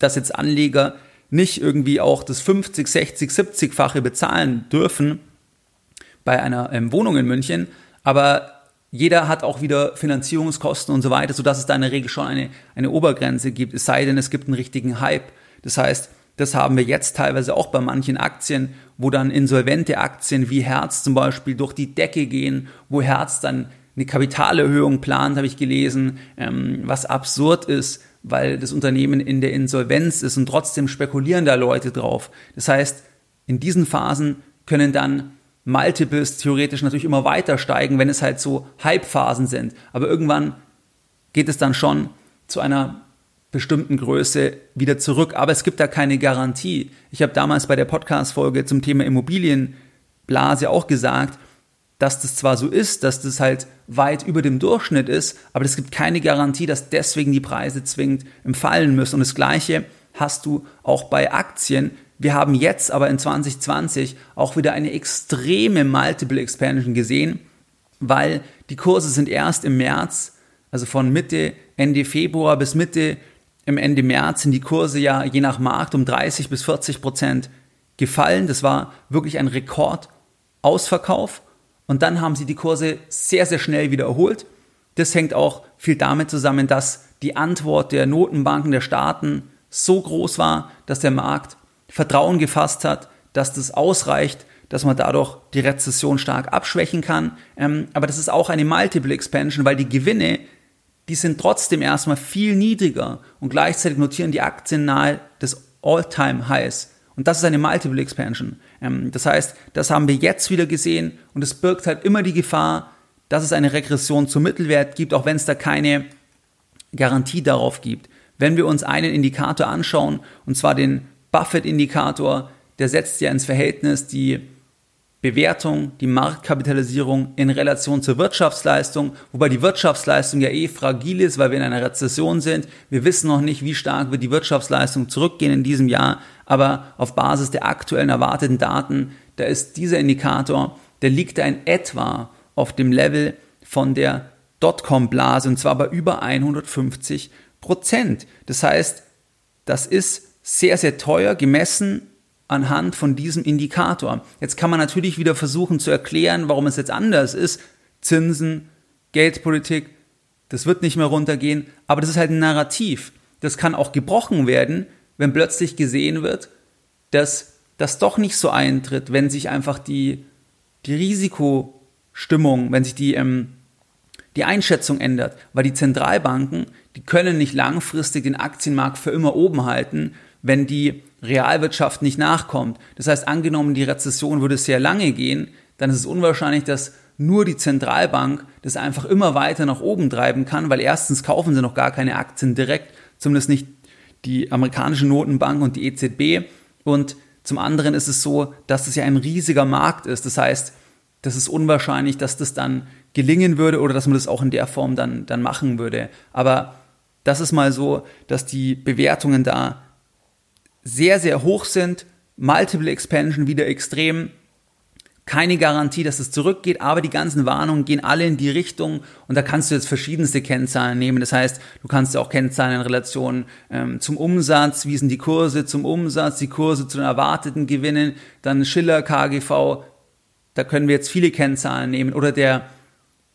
[SPEAKER 1] dass jetzt Anleger nicht irgendwie auch das 50, 60, 70-fache bezahlen dürfen bei einer ähm, Wohnung in München, aber jeder hat auch wieder Finanzierungskosten und so weiter, sodass es da in der Regel schon eine, eine Obergrenze gibt, es sei denn, es gibt einen richtigen Hype. Das heißt, das haben wir jetzt teilweise auch bei manchen Aktien, wo dann insolvente Aktien wie Herz zum Beispiel durch die Decke gehen, wo Herz dann eine Kapitalerhöhung plant, habe ich gelesen, ähm, was absurd ist, weil das Unternehmen in der Insolvenz ist und trotzdem spekulieren da Leute drauf. Das heißt, in diesen Phasen können dann Multiples theoretisch natürlich immer weiter steigen, wenn es halt so Hype-Phasen sind. Aber irgendwann geht es dann schon zu einer bestimmten Größe wieder zurück. Aber es gibt da keine Garantie. Ich habe damals bei der Podcast-Folge zum Thema Immobilienblase auch gesagt, dass das zwar so ist, dass das halt weit über dem Durchschnitt ist, aber es gibt keine Garantie, dass deswegen die Preise zwingend Fallen müssen. Und das Gleiche hast du auch bei Aktien. Wir haben jetzt aber in 2020 auch wieder eine extreme Multiple Expansion gesehen, weil die Kurse sind erst im März, also von Mitte, Ende Februar bis Mitte im Ende März sind die Kurse ja je nach Markt um 30 bis 40 Prozent gefallen. Das war wirklich ein Rekordausverkauf. Und dann haben sie die Kurse sehr, sehr schnell wieder erholt. Das hängt auch viel damit zusammen, dass die Antwort der Notenbanken der Staaten so groß war, dass der Markt Vertrauen gefasst hat, dass das ausreicht, dass man dadurch die Rezession stark abschwächen kann. Ähm, aber das ist auch eine Multiple Expansion, weil die Gewinne, die sind trotzdem erstmal viel niedriger und gleichzeitig notieren die Aktien nahe des All-Time-Highs. Und das ist eine Multiple Expansion. Ähm, das heißt, das haben wir jetzt wieder gesehen und es birgt halt immer die Gefahr, dass es eine Regression zum Mittelwert gibt, auch wenn es da keine Garantie darauf gibt. Wenn wir uns einen Indikator anschauen, und zwar den Buffett-Indikator, der setzt ja ins Verhältnis die Bewertung, die Marktkapitalisierung in Relation zur Wirtschaftsleistung, wobei die Wirtschaftsleistung ja eh fragil ist, weil wir in einer Rezession sind. Wir wissen noch nicht, wie stark wird die Wirtschaftsleistung zurückgehen in diesem Jahr, aber auf Basis der aktuellen erwarteten Daten, da ist dieser Indikator, der liegt da in etwa auf dem Level von der Dotcom-Blase und zwar bei über 150 Prozent. Das heißt, das ist sehr, sehr teuer gemessen anhand von diesem Indikator. Jetzt kann man natürlich wieder versuchen zu erklären, warum es jetzt anders ist. Zinsen, Geldpolitik, das wird nicht mehr runtergehen, aber das ist halt ein Narrativ. Das kann auch gebrochen werden, wenn plötzlich gesehen wird, dass das doch nicht so eintritt, wenn sich einfach die, die Risikostimmung, wenn sich die, ähm, die Einschätzung ändert. Weil die Zentralbanken, die können nicht langfristig den Aktienmarkt für immer oben halten, wenn die Realwirtschaft nicht nachkommt. Das heißt, angenommen, die Rezession würde sehr lange gehen, dann ist es unwahrscheinlich, dass nur die Zentralbank das einfach immer weiter nach oben treiben kann, weil erstens kaufen sie noch gar keine Aktien direkt, zumindest nicht die amerikanische Notenbank und die EZB. Und zum anderen ist es so, dass es ja ein riesiger Markt ist. Das heißt, das ist unwahrscheinlich, dass das dann gelingen würde oder dass man das auch in der Form dann, dann machen würde. Aber das ist mal so, dass die Bewertungen da sehr, sehr hoch sind. Multiple Expansion wieder extrem. Keine Garantie, dass es zurückgeht, aber die ganzen Warnungen gehen alle in die Richtung und da kannst du jetzt verschiedenste Kennzahlen nehmen. Das heißt, du kannst ja auch Kennzahlen in Relation ähm, zum Umsatz, wie sind die Kurse zum Umsatz, die Kurse zu den erwarteten Gewinnen, dann Schiller, KGV, da können wir jetzt viele Kennzahlen nehmen. Oder der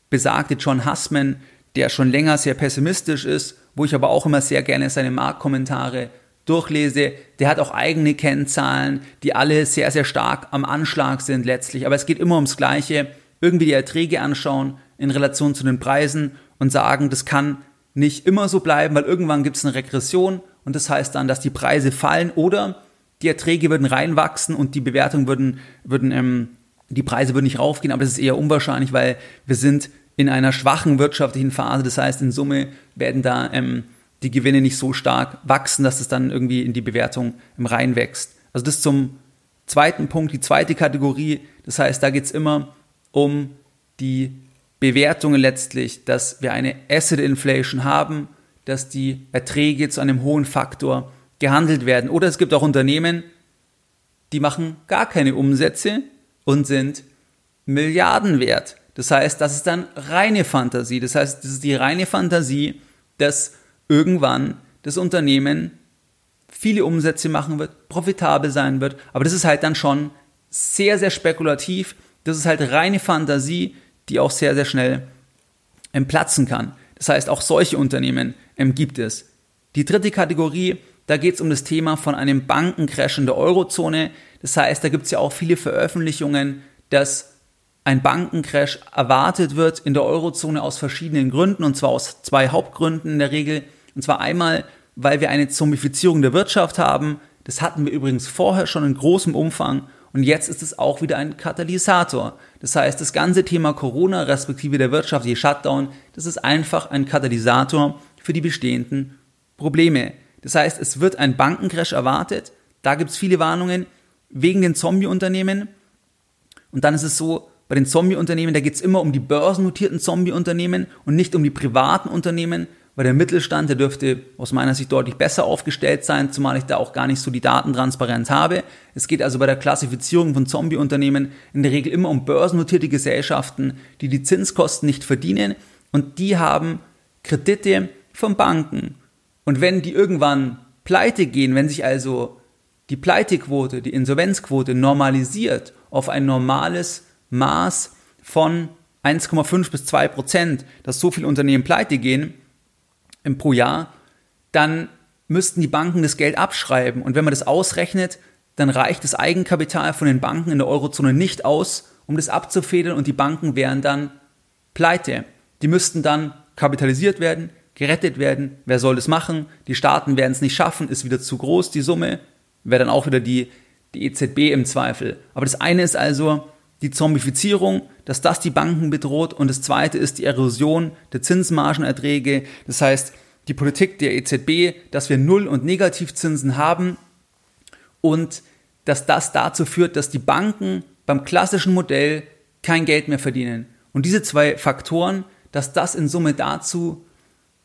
[SPEAKER 1] besagte John Hussman, der schon länger sehr pessimistisch ist, wo ich aber auch immer sehr gerne seine Marktkommentare durchlese, der hat auch eigene Kennzahlen, die alle sehr, sehr stark am Anschlag sind letztlich. Aber es geht immer ums Gleiche. Irgendwie die Erträge anschauen in Relation zu den Preisen und sagen, das kann nicht immer so bleiben, weil irgendwann gibt es eine Regression und das heißt dann, dass die Preise fallen oder die Erträge würden reinwachsen und die Bewertungen würden, würden ähm, die Preise würden nicht raufgehen, aber das ist eher unwahrscheinlich, weil wir sind in einer schwachen wirtschaftlichen Phase. Das heißt, in Summe werden da ähm, die Gewinne nicht so stark wachsen, dass es dann irgendwie in die Bewertung im Rein wächst. Also das zum zweiten Punkt, die zweite Kategorie. Das heißt, da geht es immer um die Bewertungen letztlich, dass wir eine Asset Inflation haben, dass die Erträge zu einem hohen Faktor gehandelt werden. Oder es gibt auch Unternehmen, die machen gar keine Umsätze und sind Milliarden wert. Das heißt, das ist dann reine Fantasie. Das heißt, das ist die reine Fantasie, dass irgendwann das Unternehmen viele Umsätze machen wird, profitabel sein wird. Aber das ist halt dann schon sehr, sehr spekulativ. Das ist halt reine Fantasie, die auch sehr, sehr schnell platzen kann. Das heißt, auch solche Unternehmen ähm, gibt es. Die dritte Kategorie, da geht es um das Thema von einem Bankencrash in der Eurozone. Das heißt, da gibt es ja auch viele Veröffentlichungen, dass ein Bankencrash erwartet wird in der Eurozone aus verschiedenen Gründen, und zwar aus zwei Hauptgründen in der Regel. Und zwar einmal, weil wir eine Zombifizierung der Wirtschaft haben. Das hatten wir übrigens vorher schon in großem Umfang. Und jetzt ist es auch wieder ein Katalysator. Das heißt, das ganze Thema Corona respektive der wirtschaftliche Shutdown, das ist einfach ein Katalysator für die bestehenden Probleme. Das heißt, es wird ein Bankencrash erwartet. Da gibt es viele Warnungen wegen den Zombie-Unternehmen. Und dann ist es so, bei den Zombie-Unternehmen, da geht es immer um die börsennotierten Zombie-Unternehmen und nicht um die privaten Unternehmen, weil der Mittelstand, der dürfte aus meiner Sicht deutlich besser aufgestellt sein, zumal ich da auch gar nicht so die Datentransparenz habe. Es geht also bei der Klassifizierung von Zombie-Unternehmen in der Regel immer um börsennotierte Gesellschaften, die die Zinskosten nicht verdienen und die haben Kredite von Banken. Und wenn die irgendwann pleite gehen, wenn sich also die Pleitequote, die Insolvenzquote normalisiert auf ein normales Maß von 1,5 bis 2 Prozent, dass so viele Unternehmen pleite gehen, pro Jahr, dann müssten die Banken das Geld abschreiben. Und wenn man das ausrechnet, dann reicht das Eigenkapital von den Banken in der Eurozone nicht aus, um das abzufedern und die Banken wären dann pleite. Die müssten dann kapitalisiert werden, gerettet werden. Wer soll das machen? Die Staaten werden es nicht schaffen, ist wieder zu groß, die Summe. Wäre dann auch wieder die, die EZB im Zweifel. Aber das eine ist also die Zombifizierung, dass das die Banken bedroht und das zweite ist die Erosion der Zinsmargenerträge. Das heißt, die Politik der EZB, dass wir Null- und Negativzinsen haben und dass das dazu führt, dass die Banken beim klassischen Modell kein Geld mehr verdienen. Und diese zwei Faktoren, dass das in Summe dazu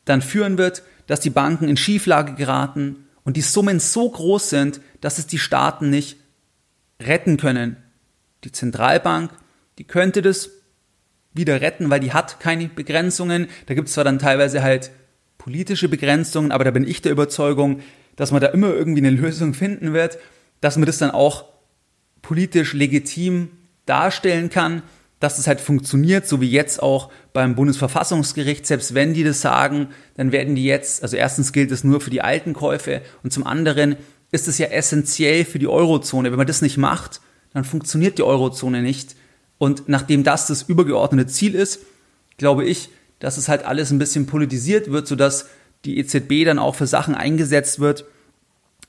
[SPEAKER 1] dann führen wird, dass die Banken in Schieflage geraten und die Summen so groß sind, dass es die Staaten nicht retten können. Die Zentralbank, die könnte das wieder retten, weil die hat keine Begrenzungen. Da gibt es zwar dann teilweise halt politische Begrenzungen, aber da bin ich der Überzeugung, dass man da immer irgendwie eine Lösung finden wird, dass man das dann auch politisch legitim darstellen kann, dass das halt funktioniert, so wie jetzt auch beim Bundesverfassungsgericht. Selbst wenn die das sagen, dann werden die jetzt, also erstens gilt es nur für die alten Käufe und zum anderen ist es ja essentiell für die Eurozone. Wenn man das nicht macht, dann funktioniert die Eurozone nicht. Und nachdem das das übergeordnete Ziel ist, glaube ich, dass es halt alles ein bisschen politisiert wird, sodass die EZB dann auch für Sachen eingesetzt wird,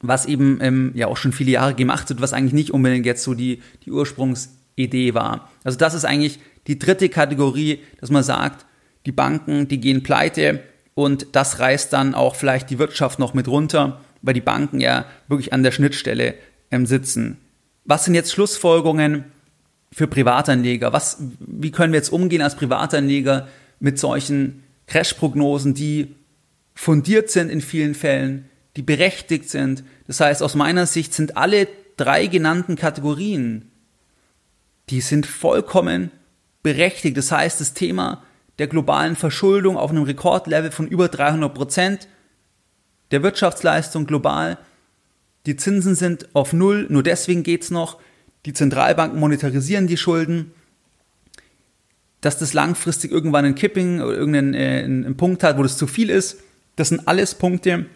[SPEAKER 1] was eben ähm, ja auch schon viele Jahre gemacht wird, was eigentlich nicht unbedingt jetzt so die, die Ursprungsidee war. Also das ist eigentlich die dritte Kategorie, dass man sagt, die Banken, die gehen pleite und das reißt dann auch vielleicht die Wirtschaft noch mit runter, weil die Banken ja wirklich an der Schnittstelle ähm, sitzen. Was sind jetzt Schlussfolgerungen für Privatanleger? Was, wie können wir jetzt umgehen als Privatanleger mit solchen Crash-Prognosen, die fundiert sind in vielen Fällen, die berechtigt sind? Das heißt, aus meiner Sicht sind alle drei genannten Kategorien, die sind vollkommen berechtigt. Das heißt, das Thema der globalen Verschuldung auf einem Rekordlevel von über 300 Prozent, der Wirtschaftsleistung global, die Zinsen sind auf Null, nur deswegen geht's noch. Die Zentralbanken monetarisieren die Schulden. Dass das langfristig irgendwann ein Kipping oder irgendeinen äh, Punkt hat, wo das zu viel ist, das sind alles Punkte,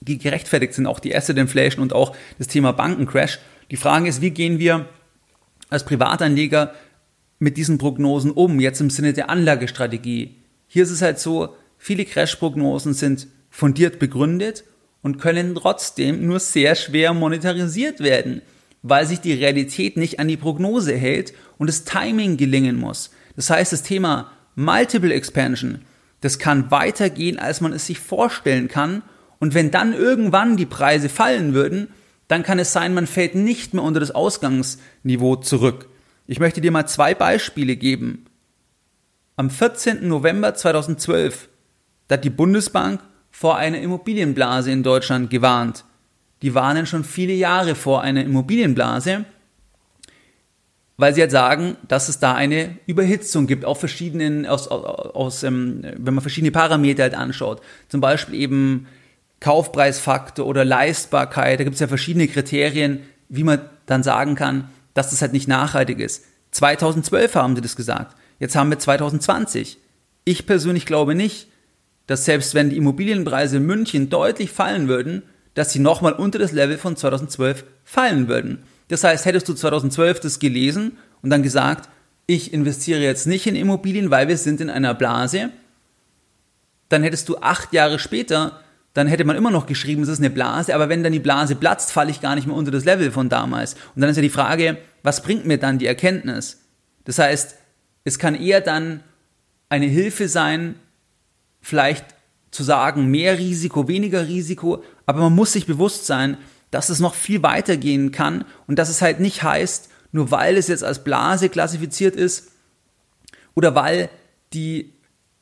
[SPEAKER 1] die gerechtfertigt sind. Auch die Asset Inflation und auch das Thema Bankencrash. Die Frage ist, wie gehen wir als Privatanleger mit diesen Prognosen um, jetzt im Sinne der Anlagestrategie? Hier ist es halt so, viele Crash-Prognosen sind fundiert begründet und können trotzdem nur sehr schwer monetarisiert werden, weil sich die Realität nicht an die Prognose hält und das Timing gelingen muss. Das heißt, das Thema Multiple Expansion, das kann weitergehen, als man es sich vorstellen kann. Und wenn dann irgendwann die Preise fallen würden, dann kann es sein, man fällt nicht mehr unter das Ausgangsniveau zurück. Ich möchte dir mal zwei Beispiele geben. Am 14. November 2012 da hat die Bundesbank vor einer Immobilienblase in Deutschland gewarnt. Die warnen schon viele Jahre vor einer Immobilienblase, weil sie halt sagen, dass es da eine Überhitzung gibt auf verschiedenen, aus, aus, ähm, wenn man verschiedene Parameter halt anschaut. Zum Beispiel eben Kaufpreisfaktor oder Leistbarkeit. Da gibt es ja verschiedene Kriterien, wie man dann sagen kann, dass das halt nicht nachhaltig ist. 2012 haben sie das gesagt. Jetzt haben wir 2020. Ich persönlich glaube nicht, dass selbst wenn die Immobilienpreise in München deutlich fallen würden, dass sie nochmal unter das Level von 2012 fallen würden. Das heißt, hättest du 2012 das gelesen und dann gesagt, ich investiere jetzt nicht in Immobilien, weil wir sind in einer Blase, dann hättest du acht Jahre später, dann hätte man immer noch geschrieben, es ist eine Blase, aber wenn dann die Blase platzt, falle ich gar nicht mehr unter das Level von damals. Und dann ist ja die Frage, was bringt mir dann die Erkenntnis? Das heißt, es kann eher dann eine Hilfe sein, vielleicht zu sagen, mehr Risiko, weniger Risiko, aber man muss sich bewusst sein, dass es noch viel weiter gehen kann und dass es halt nicht heißt, nur weil es jetzt als Blase klassifiziert ist oder weil die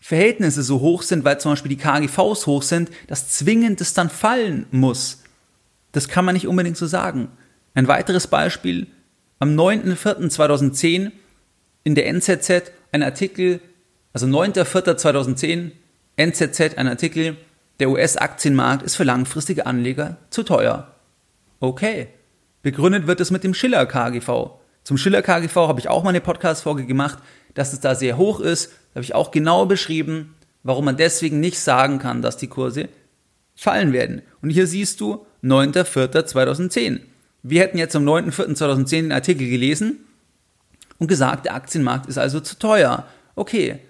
[SPEAKER 1] Verhältnisse so hoch sind, weil zum Beispiel die KGVs hoch sind, dass zwingend es dann fallen muss. Das kann man nicht unbedingt so sagen. Ein weiteres Beispiel, am 9.4.2010 in der NZZ ein Artikel, also 9.4.2010 NZZ ein Artikel, der US-Aktienmarkt ist für langfristige Anleger zu teuer. Okay. Begründet wird es mit dem Schiller KGV. Zum Schiller KGV habe ich auch mal eine Podcast-Folge gemacht, dass es da sehr hoch ist. Da habe ich auch genau beschrieben, warum man deswegen nicht sagen kann, dass die Kurse fallen werden. Und hier siehst du 9.4.2010. Wir hätten jetzt am 9.4.2010 den Artikel gelesen und gesagt, der Aktienmarkt ist also zu teuer. Okay,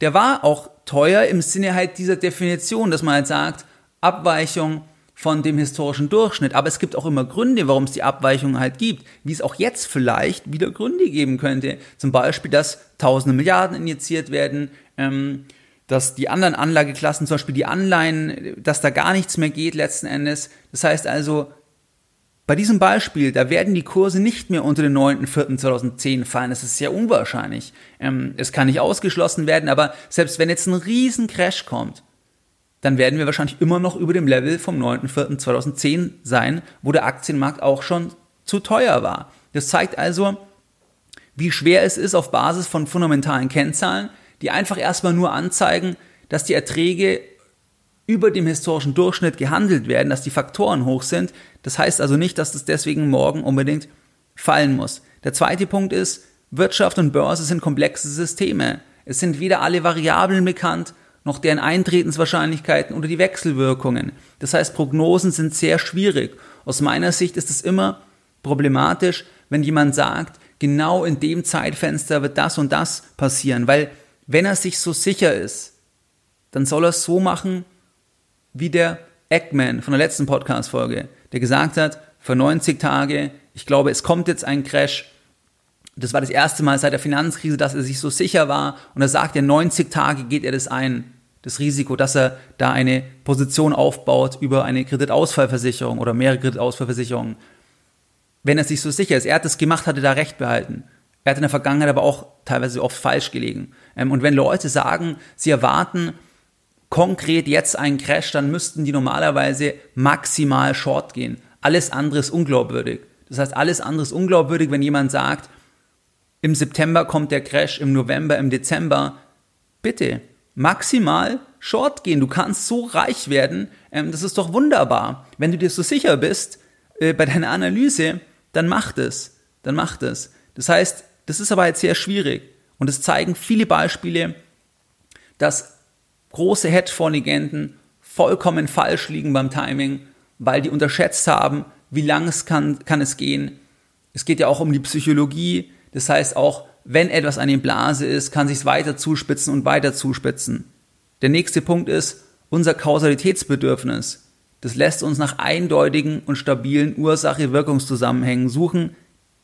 [SPEAKER 1] der war auch teuer im Sinne halt dieser Definition, dass man halt sagt, Abweichung von dem historischen Durchschnitt. Aber es gibt auch immer Gründe, warum es die Abweichung halt gibt. Wie es auch jetzt vielleicht wieder Gründe geben könnte. Zum Beispiel, dass tausende Milliarden injiziert werden, ähm, dass die anderen Anlageklassen, zum Beispiel die Anleihen, dass da gar nichts mehr geht letzten Endes. Das heißt also, Bei diesem Beispiel, da werden die Kurse nicht mehr unter den 9.4.2010 fallen. Das ist sehr unwahrscheinlich. Ähm, es kann nicht ausgeschlossen werden, aber selbst wenn jetzt ein riesen Crash kommt, dann werden wir wahrscheinlich immer noch über dem Level vom 9.4.2010 sein, wo der Aktienmarkt auch schon zu teuer war. Das zeigt also, wie schwer es ist, auf Basis von fundamentalen Kennzahlen, die einfach erstmal nur anzeigen, dass die Erträge über dem historischen Durchschnitt gehandelt werden, dass die Faktoren hoch sind. Das heißt also nicht, dass das deswegen morgen unbedingt fallen muss. Der zweite Punkt ist, Wirtschaft und Börse sind komplexe Systeme. Es sind weder alle Variablen bekannt, noch deren Eintretenswahrscheinlichkeiten oder die Wechselwirkungen. Das heißt, Prognosen sind sehr schwierig. Aus meiner Sicht ist es immer problematisch, wenn jemand sagt, genau in dem Zeitfenster wird das und das passieren, weil wenn er sich so sicher ist, dann soll er es so machen, wie der Eggman von der letzten Podcast-Folge, der gesagt hat, für 90 Tage, ich glaube, es kommt jetzt ein Crash. Das war das erste Mal seit der Finanzkrise, dass er sich so sicher war. Und er sagt, ja, 90 Tage geht er das ein, das Risiko, dass er da eine Position aufbaut über eine Kreditausfallversicherung oder mehrere Kreditausfallversicherungen. Wenn er sich so sicher ist, er hat das gemacht, hat er da recht behalten. Er hat in der Vergangenheit aber auch teilweise oft falsch gelegen. Ähm, und wenn Leute sagen, sie erwarten, konkret jetzt einen Crash, dann müssten die normalerweise maximal short gehen. Alles andere ist unglaubwürdig. Das heißt, alles andere ist unglaubwürdig, wenn jemand sagt, im September kommt der Crash, im November, im Dezember. Bitte, maximal short gehen. Du kannst so reich werden. Ähm, das ist doch wunderbar. Wenn du dir so sicher bist äh, bei deiner Analyse, dann mach das. Dann mach das. Das heißt, das ist aber jetzt sehr schwierig. Und es zeigen viele Beispiele, dass große Hedgefonds-Legenden vollkommen falsch liegen beim Timing, weil die unterschätzt haben, wie lang es kann, kann es gehen. Es geht ja auch um die Psychologie. Das heißt auch, wenn etwas eine Blase ist, kann sich es weiter zuspitzen und weiter zuspitzen. Der nächste Punkt ist unser Kausalitätsbedürfnis. Das lässt uns nach eindeutigen und stabilen Ursache-Wirkungszusammenhängen suchen,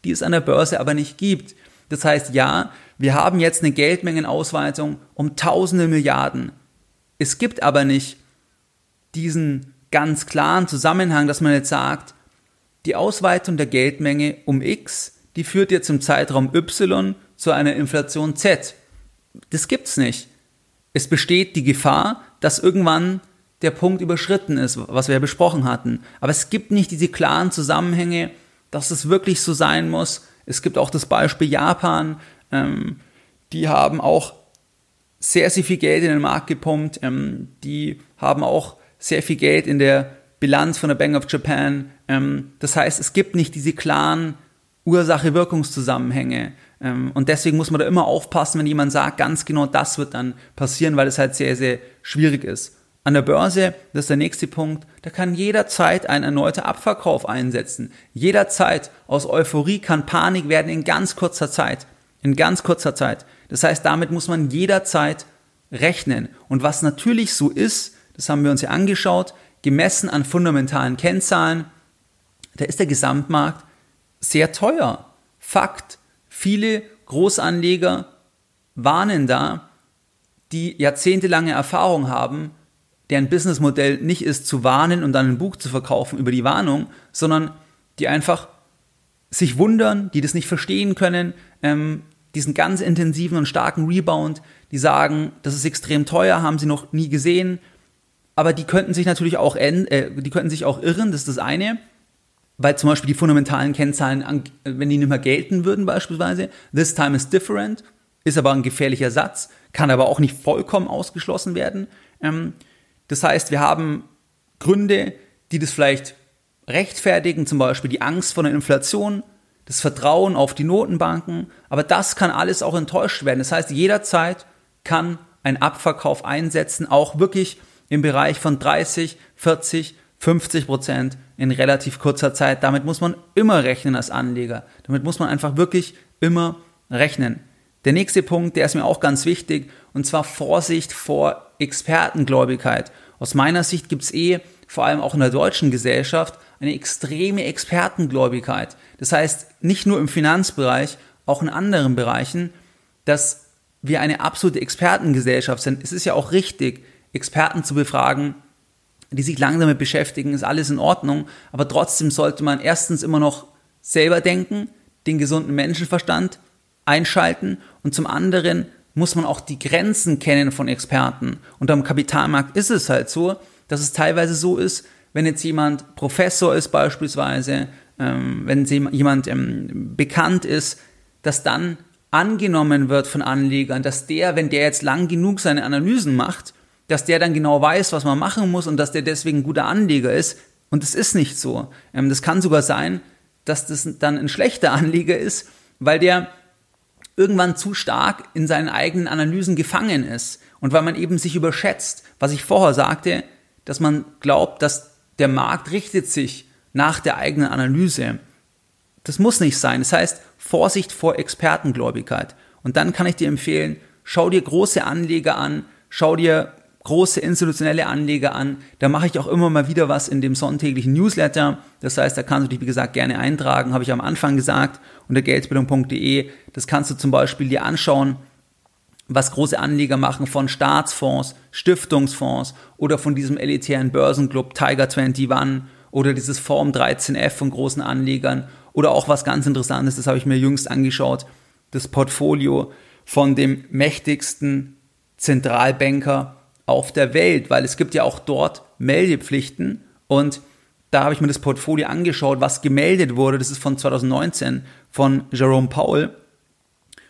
[SPEAKER 1] die es an der Börse aber nicht gibt. Das heißt, ja, wir haben jetzt eine Geldmengenausweitung um tausende Milliarden. Es gibt aber nicht diesen ganz klaren Zusammenhang, dass man jetzt sagt, die Ausweitung der Geldmenge um X, die führt jetzt im Zeitraum Y zu einer Inflation Z. Das gibt's nicht. Es besteht die Gefahr, dass irgendwann der Punkt überschritten ist, was wir ja besprochen hatten. Aber es gibt nicht diese klaren Zusammenhänge, dass es wirklich so sein muss. Es gibt auch das Beispiel Japan. Ähm, die haben auch sehr, sehr viel Geld in den Markt gepumpt. Ähm, die haben auch sehr viel Geld in der Bilanz von der Bank of Japan. Ähm, das heißt, es gibt nicht diese klaren Ursache-Wirkungszusammenhänge. Ähm, und deswegen muss man da immer aufpassen, wenn jemand sagt, ganz genau das wird dann passieren, weil es halt sehr, sehr schwierig ist. An der Börse, das ist der nächste Punkt, da kann jederzeit ein erneuter Abverkauf einsetzen. Jederzeit aus Euphorie kann Panik werden in ganz kurzer Zeit. In ganz kurzer Zeit. Das heißt, damit muss man jederzeit rechnen. Und was natürlich so ist, das haben wir uns ja angeschaut, gemessen an fundamentalen Kennzahlen, da ist der Gesamtmarkt sehr teuer. Fakt. Viele Großanleger warnen da, die jahrzehntelange Erfahrung haben, deren Businessmodell nicht ist zu warnen und dann ein Buch zu verkaufen über die Warnung, sondern die einfach sich wundern, die das nicht verstehen können, ähm, diesen ganz intensiven und starken Rebound, die sagen, das ist extrem teuer, haben sie noch nie gesehen, aber die könnten sich natürlich auch, äh, die könnten sich auch irren, das ist das eine, weil zum Beispiel die fundamentalen Kennzahlen, wenn die nicht mehr gelten würden beispielsweise, this time is different, ist aber ein gefährlicher Satz, kann aber auch nicht vollkommen ausgeschlossen werden. Ähm, das heißt, wir haben Gründe, die das vielleicht rechtfertigen, zum Beispiel die Angst vor der Inflation, das Vertrauen auf die Notenbanken, aber das kann alles auch enttäuscht werden. Das heißt, jederzeit kann ein Abverkauf einsetzen, auch wirklich im Bereich von 30, 40, 50 Prozent in relativ kurzer Zeit. Damit muss man immer rechnen als Anleger. Damit muss man einfach wirklich immer rechnen. Der nächste Punkt, der ist mir auch ganz wichtig, und zwar Vorsicht vor Expertengläubigkeit. Aus meiner Sicht gibt es eh, vor allem auch in der deutschen Gesellschaft, eine extreme Expertengläubigkeit. Das heißt, nicht nur im Finanzbereich, auch in anderen Bereichen, dass wir eine absolute Expertengesellschaft sind. Es ist ja auch richtig, Experten zu befragen, die sich langsam damit beschäftigen, ist alles in Ordnung. Aber trotzdem sollte man erstens immer noch selber denken, den gesunden Menschenverstand einschalten und zum anderen muss man auch die Grenzen kennen von Experten. Und am Kapitalmarkt ist es halt so, dass es teilweise so ist, wenn jetzt jemand Professor ist beispielsweise, ähm, wenn jemand ähm, bekannt ist, dass dann angenommen wird von Anlegern, dass der, wenn der jetzt lang genug seine Analysen macht, dass der dann genau weiß, was man machen muss und dass der deswegen ein guter Anleger ist. Und es ist nicht so. Ähm, das kann sogar sein, dass das dann ein schlechter Anleger ist, weil der irgendwann zu stark in seinen eigenen Analysen gefangen ist und weil man eben sich überschätzt. Was ich vorher sagte, dass man glaubt, dass der Markt richtet sich nach der eigenen Analyse. Das muss nicht sein. Das heißt, Vorsicht vor Expertengläubigkeit. Und dann kann ich dir empfehlen, schau dir große Anleger an, schau dir große institutionelle Anleger an. Da mache ich auch immer mal wieder was in dem sonntäglichen Newsletter. Das heißt, da kannst du dich, wie gesagt, gerne eintragen, habe ich am Anfang gesagt, unter geldbildung.de. Das kannst du zum Beispiel dir anschauen, was große Anleger machen von Staatsfonds, Stiftungsfonds oder von diesem elitären Börsenclub Tiger 21 oder dieses Form 13F von großen Anlegern oder auch was ganz Interessantes, das habe ich mir jüngst angeschaut, das Portfolio von dem mächtigsten Zentralbanker auf der Welt, weil es gibt ja auch dort Meldepflichten und da habe ich mir das Portfolio angeschaut, was gemeldet wurde. Das ist von 2019 von Jerome Powell.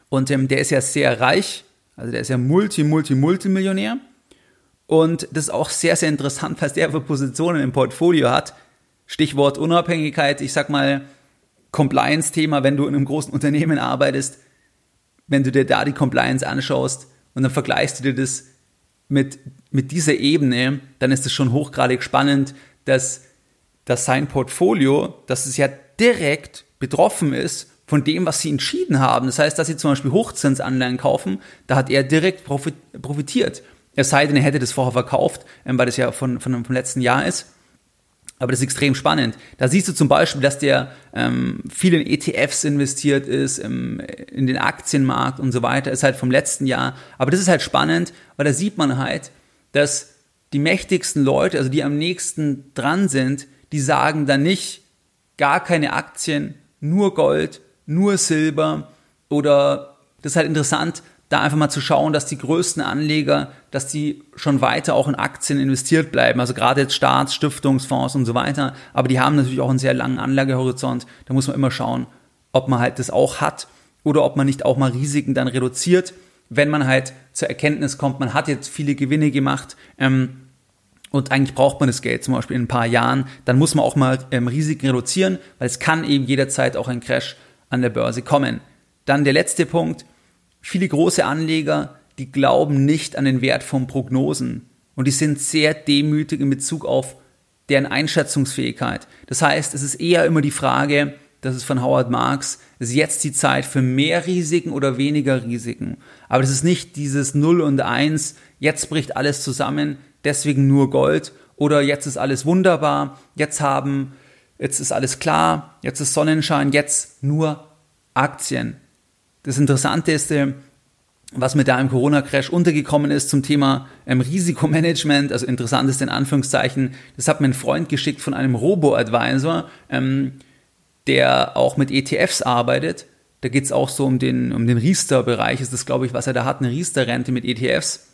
[SPEAKER 1] Und ähm, der ist ja sehr reich, also der ist ja Multi, Multi, Multimillionär. Und das ist auch sehr, sehr interessant, was der für Positionen im Portfolio hat. Stichwort Unabhängigkeit, ich sag mal Compliance-Thema, wenn du in einem großen Unternehmen arbeitest, wenn du dir da die Compliance anschaust und dann vergleichst du dir das mit, mit dieser Ebene, dann ist es schon hochgradig spannend, dass, dass sein Portfolio, dass es ja direkt betroffen ist von dem, was sie entschieden haben. Das heißt, dass sie zum Beispiel Hochzinsanleihen kaufen, da hat er direkt profitiert. Es sei denn, er hätte das vorher verkauft, ähm, weil das ja von, von, vom letzten Jahr ist. Aber das ist extrem spannend. Da siehst du zum Beispiel, dass der ähm, viel in ETFs investiert ist, im, in den Aktienmarkt und so weiter, ist halt vom letzten Jahr. Aber das ist halt spannend, weil da sieht man halt, dass die mächtigsten Leute, also die am nächsten dran sind, die sagen dann nicht gar keine Aktien, nur Gold, nur Silber oder das ist halt interessant, da einfach mal zu schauen, dass die größten Anleger, dass die schon weiter auch in Aktien investiert bleiben. Also gerade jetzt Staats-, Stiftungsfonds und so weiter. Aber die haben natürlich auch einen sehr langen Anlagehorizont. Da muss man immer schauen, ob man halt das auch hat oder ob man nicht auch mal Risiken dann reduziert, wenn man halt zur Erkenntnis kommt, man hat jetzt viele Gewinne gemacht ähm, und eigentlich braucht man das Geld zum Beispiel in ein paar Jahren, dann muss man auch mal ähm, Risiken reduzieren, weil es kann eben jederzeit auch ein Crash an der Börse kommen. Dann der letzte Punkt, Viele große Anleger, die glauben nicht an den Wert von Prognosen und die sind sehr demütig in Bezug auf deren Einschätzungsfähigkeit. Das heißt, es ist eher immer die Frage, das ist von Howard Marks, ist jetzt die Zeit für mehr Risiken oder weniger Risiken. Aber das ist nicht dieses 0 und 1, jetzt bricht alles zusammen, deswegen nur Gold oder jetzt ist alles wunderbar, jetzt haben, jetzt ist alles klar, jetzt ist Sonnenschein, jetzt nur Aktien. Das Interessante ist, äh, was mir da im Corona-Crash untergekommen ist zum Thema ähm, Risikomanagement, also interessant ist in Anführungszeichen, das hat mir ein Freund geschickt von einem Robo-Advisor, ähm, der auch mit ETFs arbeitet. Da geht es auch so um den, um den Riester-Bereich, ist das, glaube ich, was er da hat, eine Riester-Rente mit ETFs.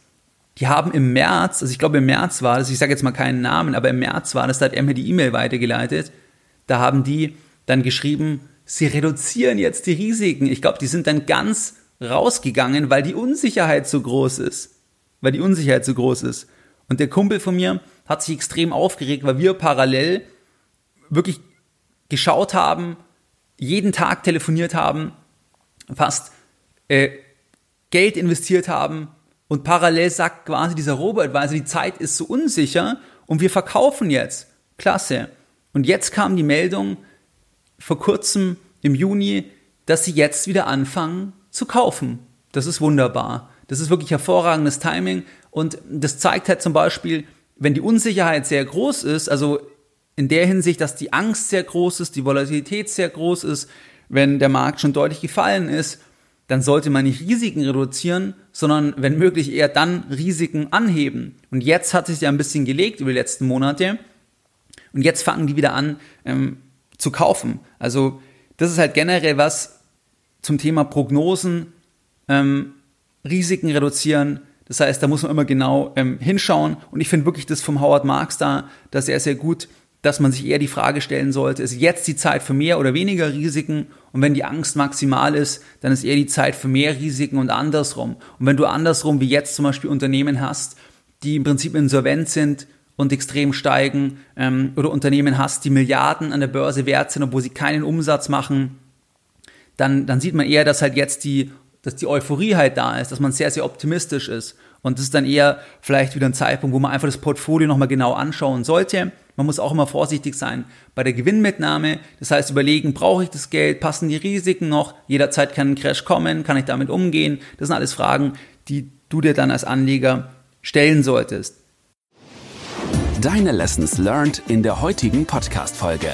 [SPEAKER 1] Die haben im März, also ich glaube im März war das, ich sage jetzt mal keinen Namen, aber im März war das, da hat er mir die E-Mail weitergeleitet. Da haben die dann geschrieben, sie reduzieren jetzt die Risiken. Ich glaube, die sind dann ganz rausgegangen, weil die Unsicherheit so groß ist. Weil die Unsicherheit so groß ist. Und der Kumpel von mir hat sich extrem aufgeregt, weil wir parallel wirklich geschaut haben, jeden Tag telefoniert haben, fast äh, Geld investiert haben und parallel sagt quasi dieser Robert, also die Zeit ist so unsicher und wir verkaufen jetzt. Klasse. Und jetzt kam die Meldung, vor kurzem im Juni, dass sie jetzt wieder anfangen zu kaufen. Das ist wunderbar. Das ist wirklich hervorragendes Timing und das zeigt halt zum Beispiel, wenn die Unsicherheit sehr groß ist, also in der Hinsicht, dass die Angst sehr groß ist, die Volatilität sehr groß ist, wenn der Markt schon deutlich gefallen ist, dann sollte man nicht Risiken reduzieren, sondern wenn möglich eher dann Risiken anheben. Und jetzt hat sich ja ein bisschen gelegt über die letzten Monate und jetzt fangen die wieder an ähm, zu kaufen. Also das ist halt generell was zum Thema Prognosen, ähm, Risiken reduzieren. Das heißt, da muss man immer genau ähm, hinschauen. Und ich finde wirklich das vom Howard Marks da, dass er sehr gut dass man sich eher die Frage stellen sollte, ist jetzt die Zeit für mehr oder weniger Risiken? Und wenn die Angst maximal ist, dann ist eher die Zeit für mehr Risiken und andersrum. Und wenn du andersrum wie jetzt zum Beispiel Unternehmen hast, die im Prinzip insolvent sind und extrem steigen, ähm, oder Unternehmen hast, die Milliarden an der Börse wert sind, obwohl sie keinen Umsatz machen, dann, dann sieht man eher, dass halt jetzt die, dass die Euphorie halt da ist, dass man sehr, sehr optimistisch ist. Und das ist dann eher vielleicht wieder ein Zeitpunkt, wo man einfach das Portfolio nochmal genau anschauen sollte man muss auch immer vorsichtig sein bei der Gewinnmitnahme. Das heißt, überlegen, brauche ich das Geld? Passen die Risiken noch? Jederzeit kann ein Crash kommen. Kann ich damit umgehen? Das sind alles Fragen, die du dir dann als Anleger stellen solltest.
[SPEAKER 2] Deine Lessons learned in der heutigen Podcast-Folge.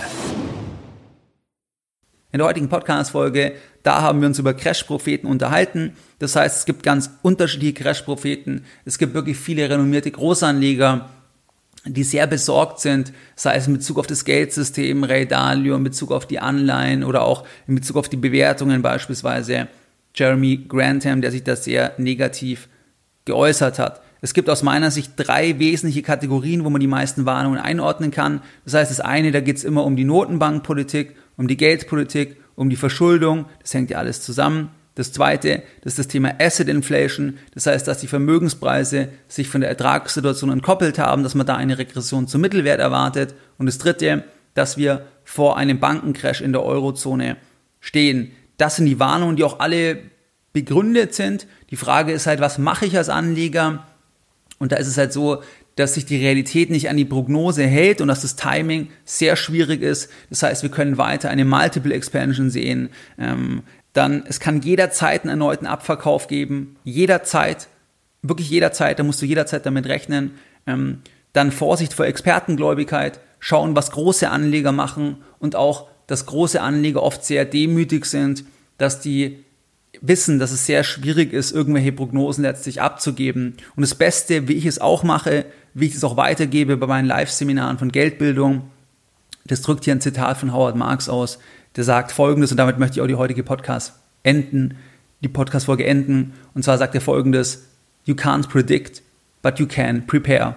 [SPEAKER 1] In der heutigen Podcast-Folge, da haben wir uns über Crash-Propheten unterhalten. Das heißt, es gibt ganz unterschiedliche Crash-Propheten. Es gibt wirklich viele renommierte Großanleger, die sehr besorgt sind, sei es in Bezug auf das Geldsystem, Ray Dalio, in Bezug auf die Anleihen oder auch in Bezug auf die Bewertungen beispielsweise Jeremy Grantham, der sich da sehr negativ geäußert hat. Es gibt aus meiner Sicht drei wesentliche Kategorien, wo man die meisten Warnungen einordnen kann. Das heißt, das eine, da geht es immer um die Notenbankpolitik, um die Geldpolitik, um die Verschuldung, das hängt ja alles zusammen. Das zweite, das ist das Thema Asset Inflation. Das heißt, dass die Vermögenspreise sich von der Ertragssituation entkoppelt haben, dass man da eine Regression zum Mittelwert erwartet. Und das dritte, dass wir vor einem Bankencrash in der Eurozone stehen. Das sind die Warnungen, die auch alle begründet sind. Die Frage ist halt, was mache ich als Anleger? Und da ist es halt so, dass sich die Realität nicht an die Prognose hält und dass das Timing sehr schwierig ist. Das heißt, wir können weiter eine Multiple Expansion sehen. Ähm, dann es kann jederzeit einen erneuten Abverkauf geben, jederzeit, wirklich jederzeit, da musst du jederzeit damit rechnen. Ähm, dann Vorsicht vor Expertengläubigkeit, schauen, was große Anleger machen und auch, dass große Anleger oft sehr demütig sind, dass die wissen, dass es sehr schwierig ist, irgendwelche Prognosen letztlich abzugeben. Und das Beste, wie ich es auch mache, wie ich es auch weitergebe bei meinen Live-Seminaren von Geldbildung, das drückt hier ein Zitat von Howard Marks aus der sagt folgendes, und damit möchte ich auch die heutige Podcast enden, die Podcast-Folge enden. Und zwar sagt er folgendes: You can't predict, but you can prepare.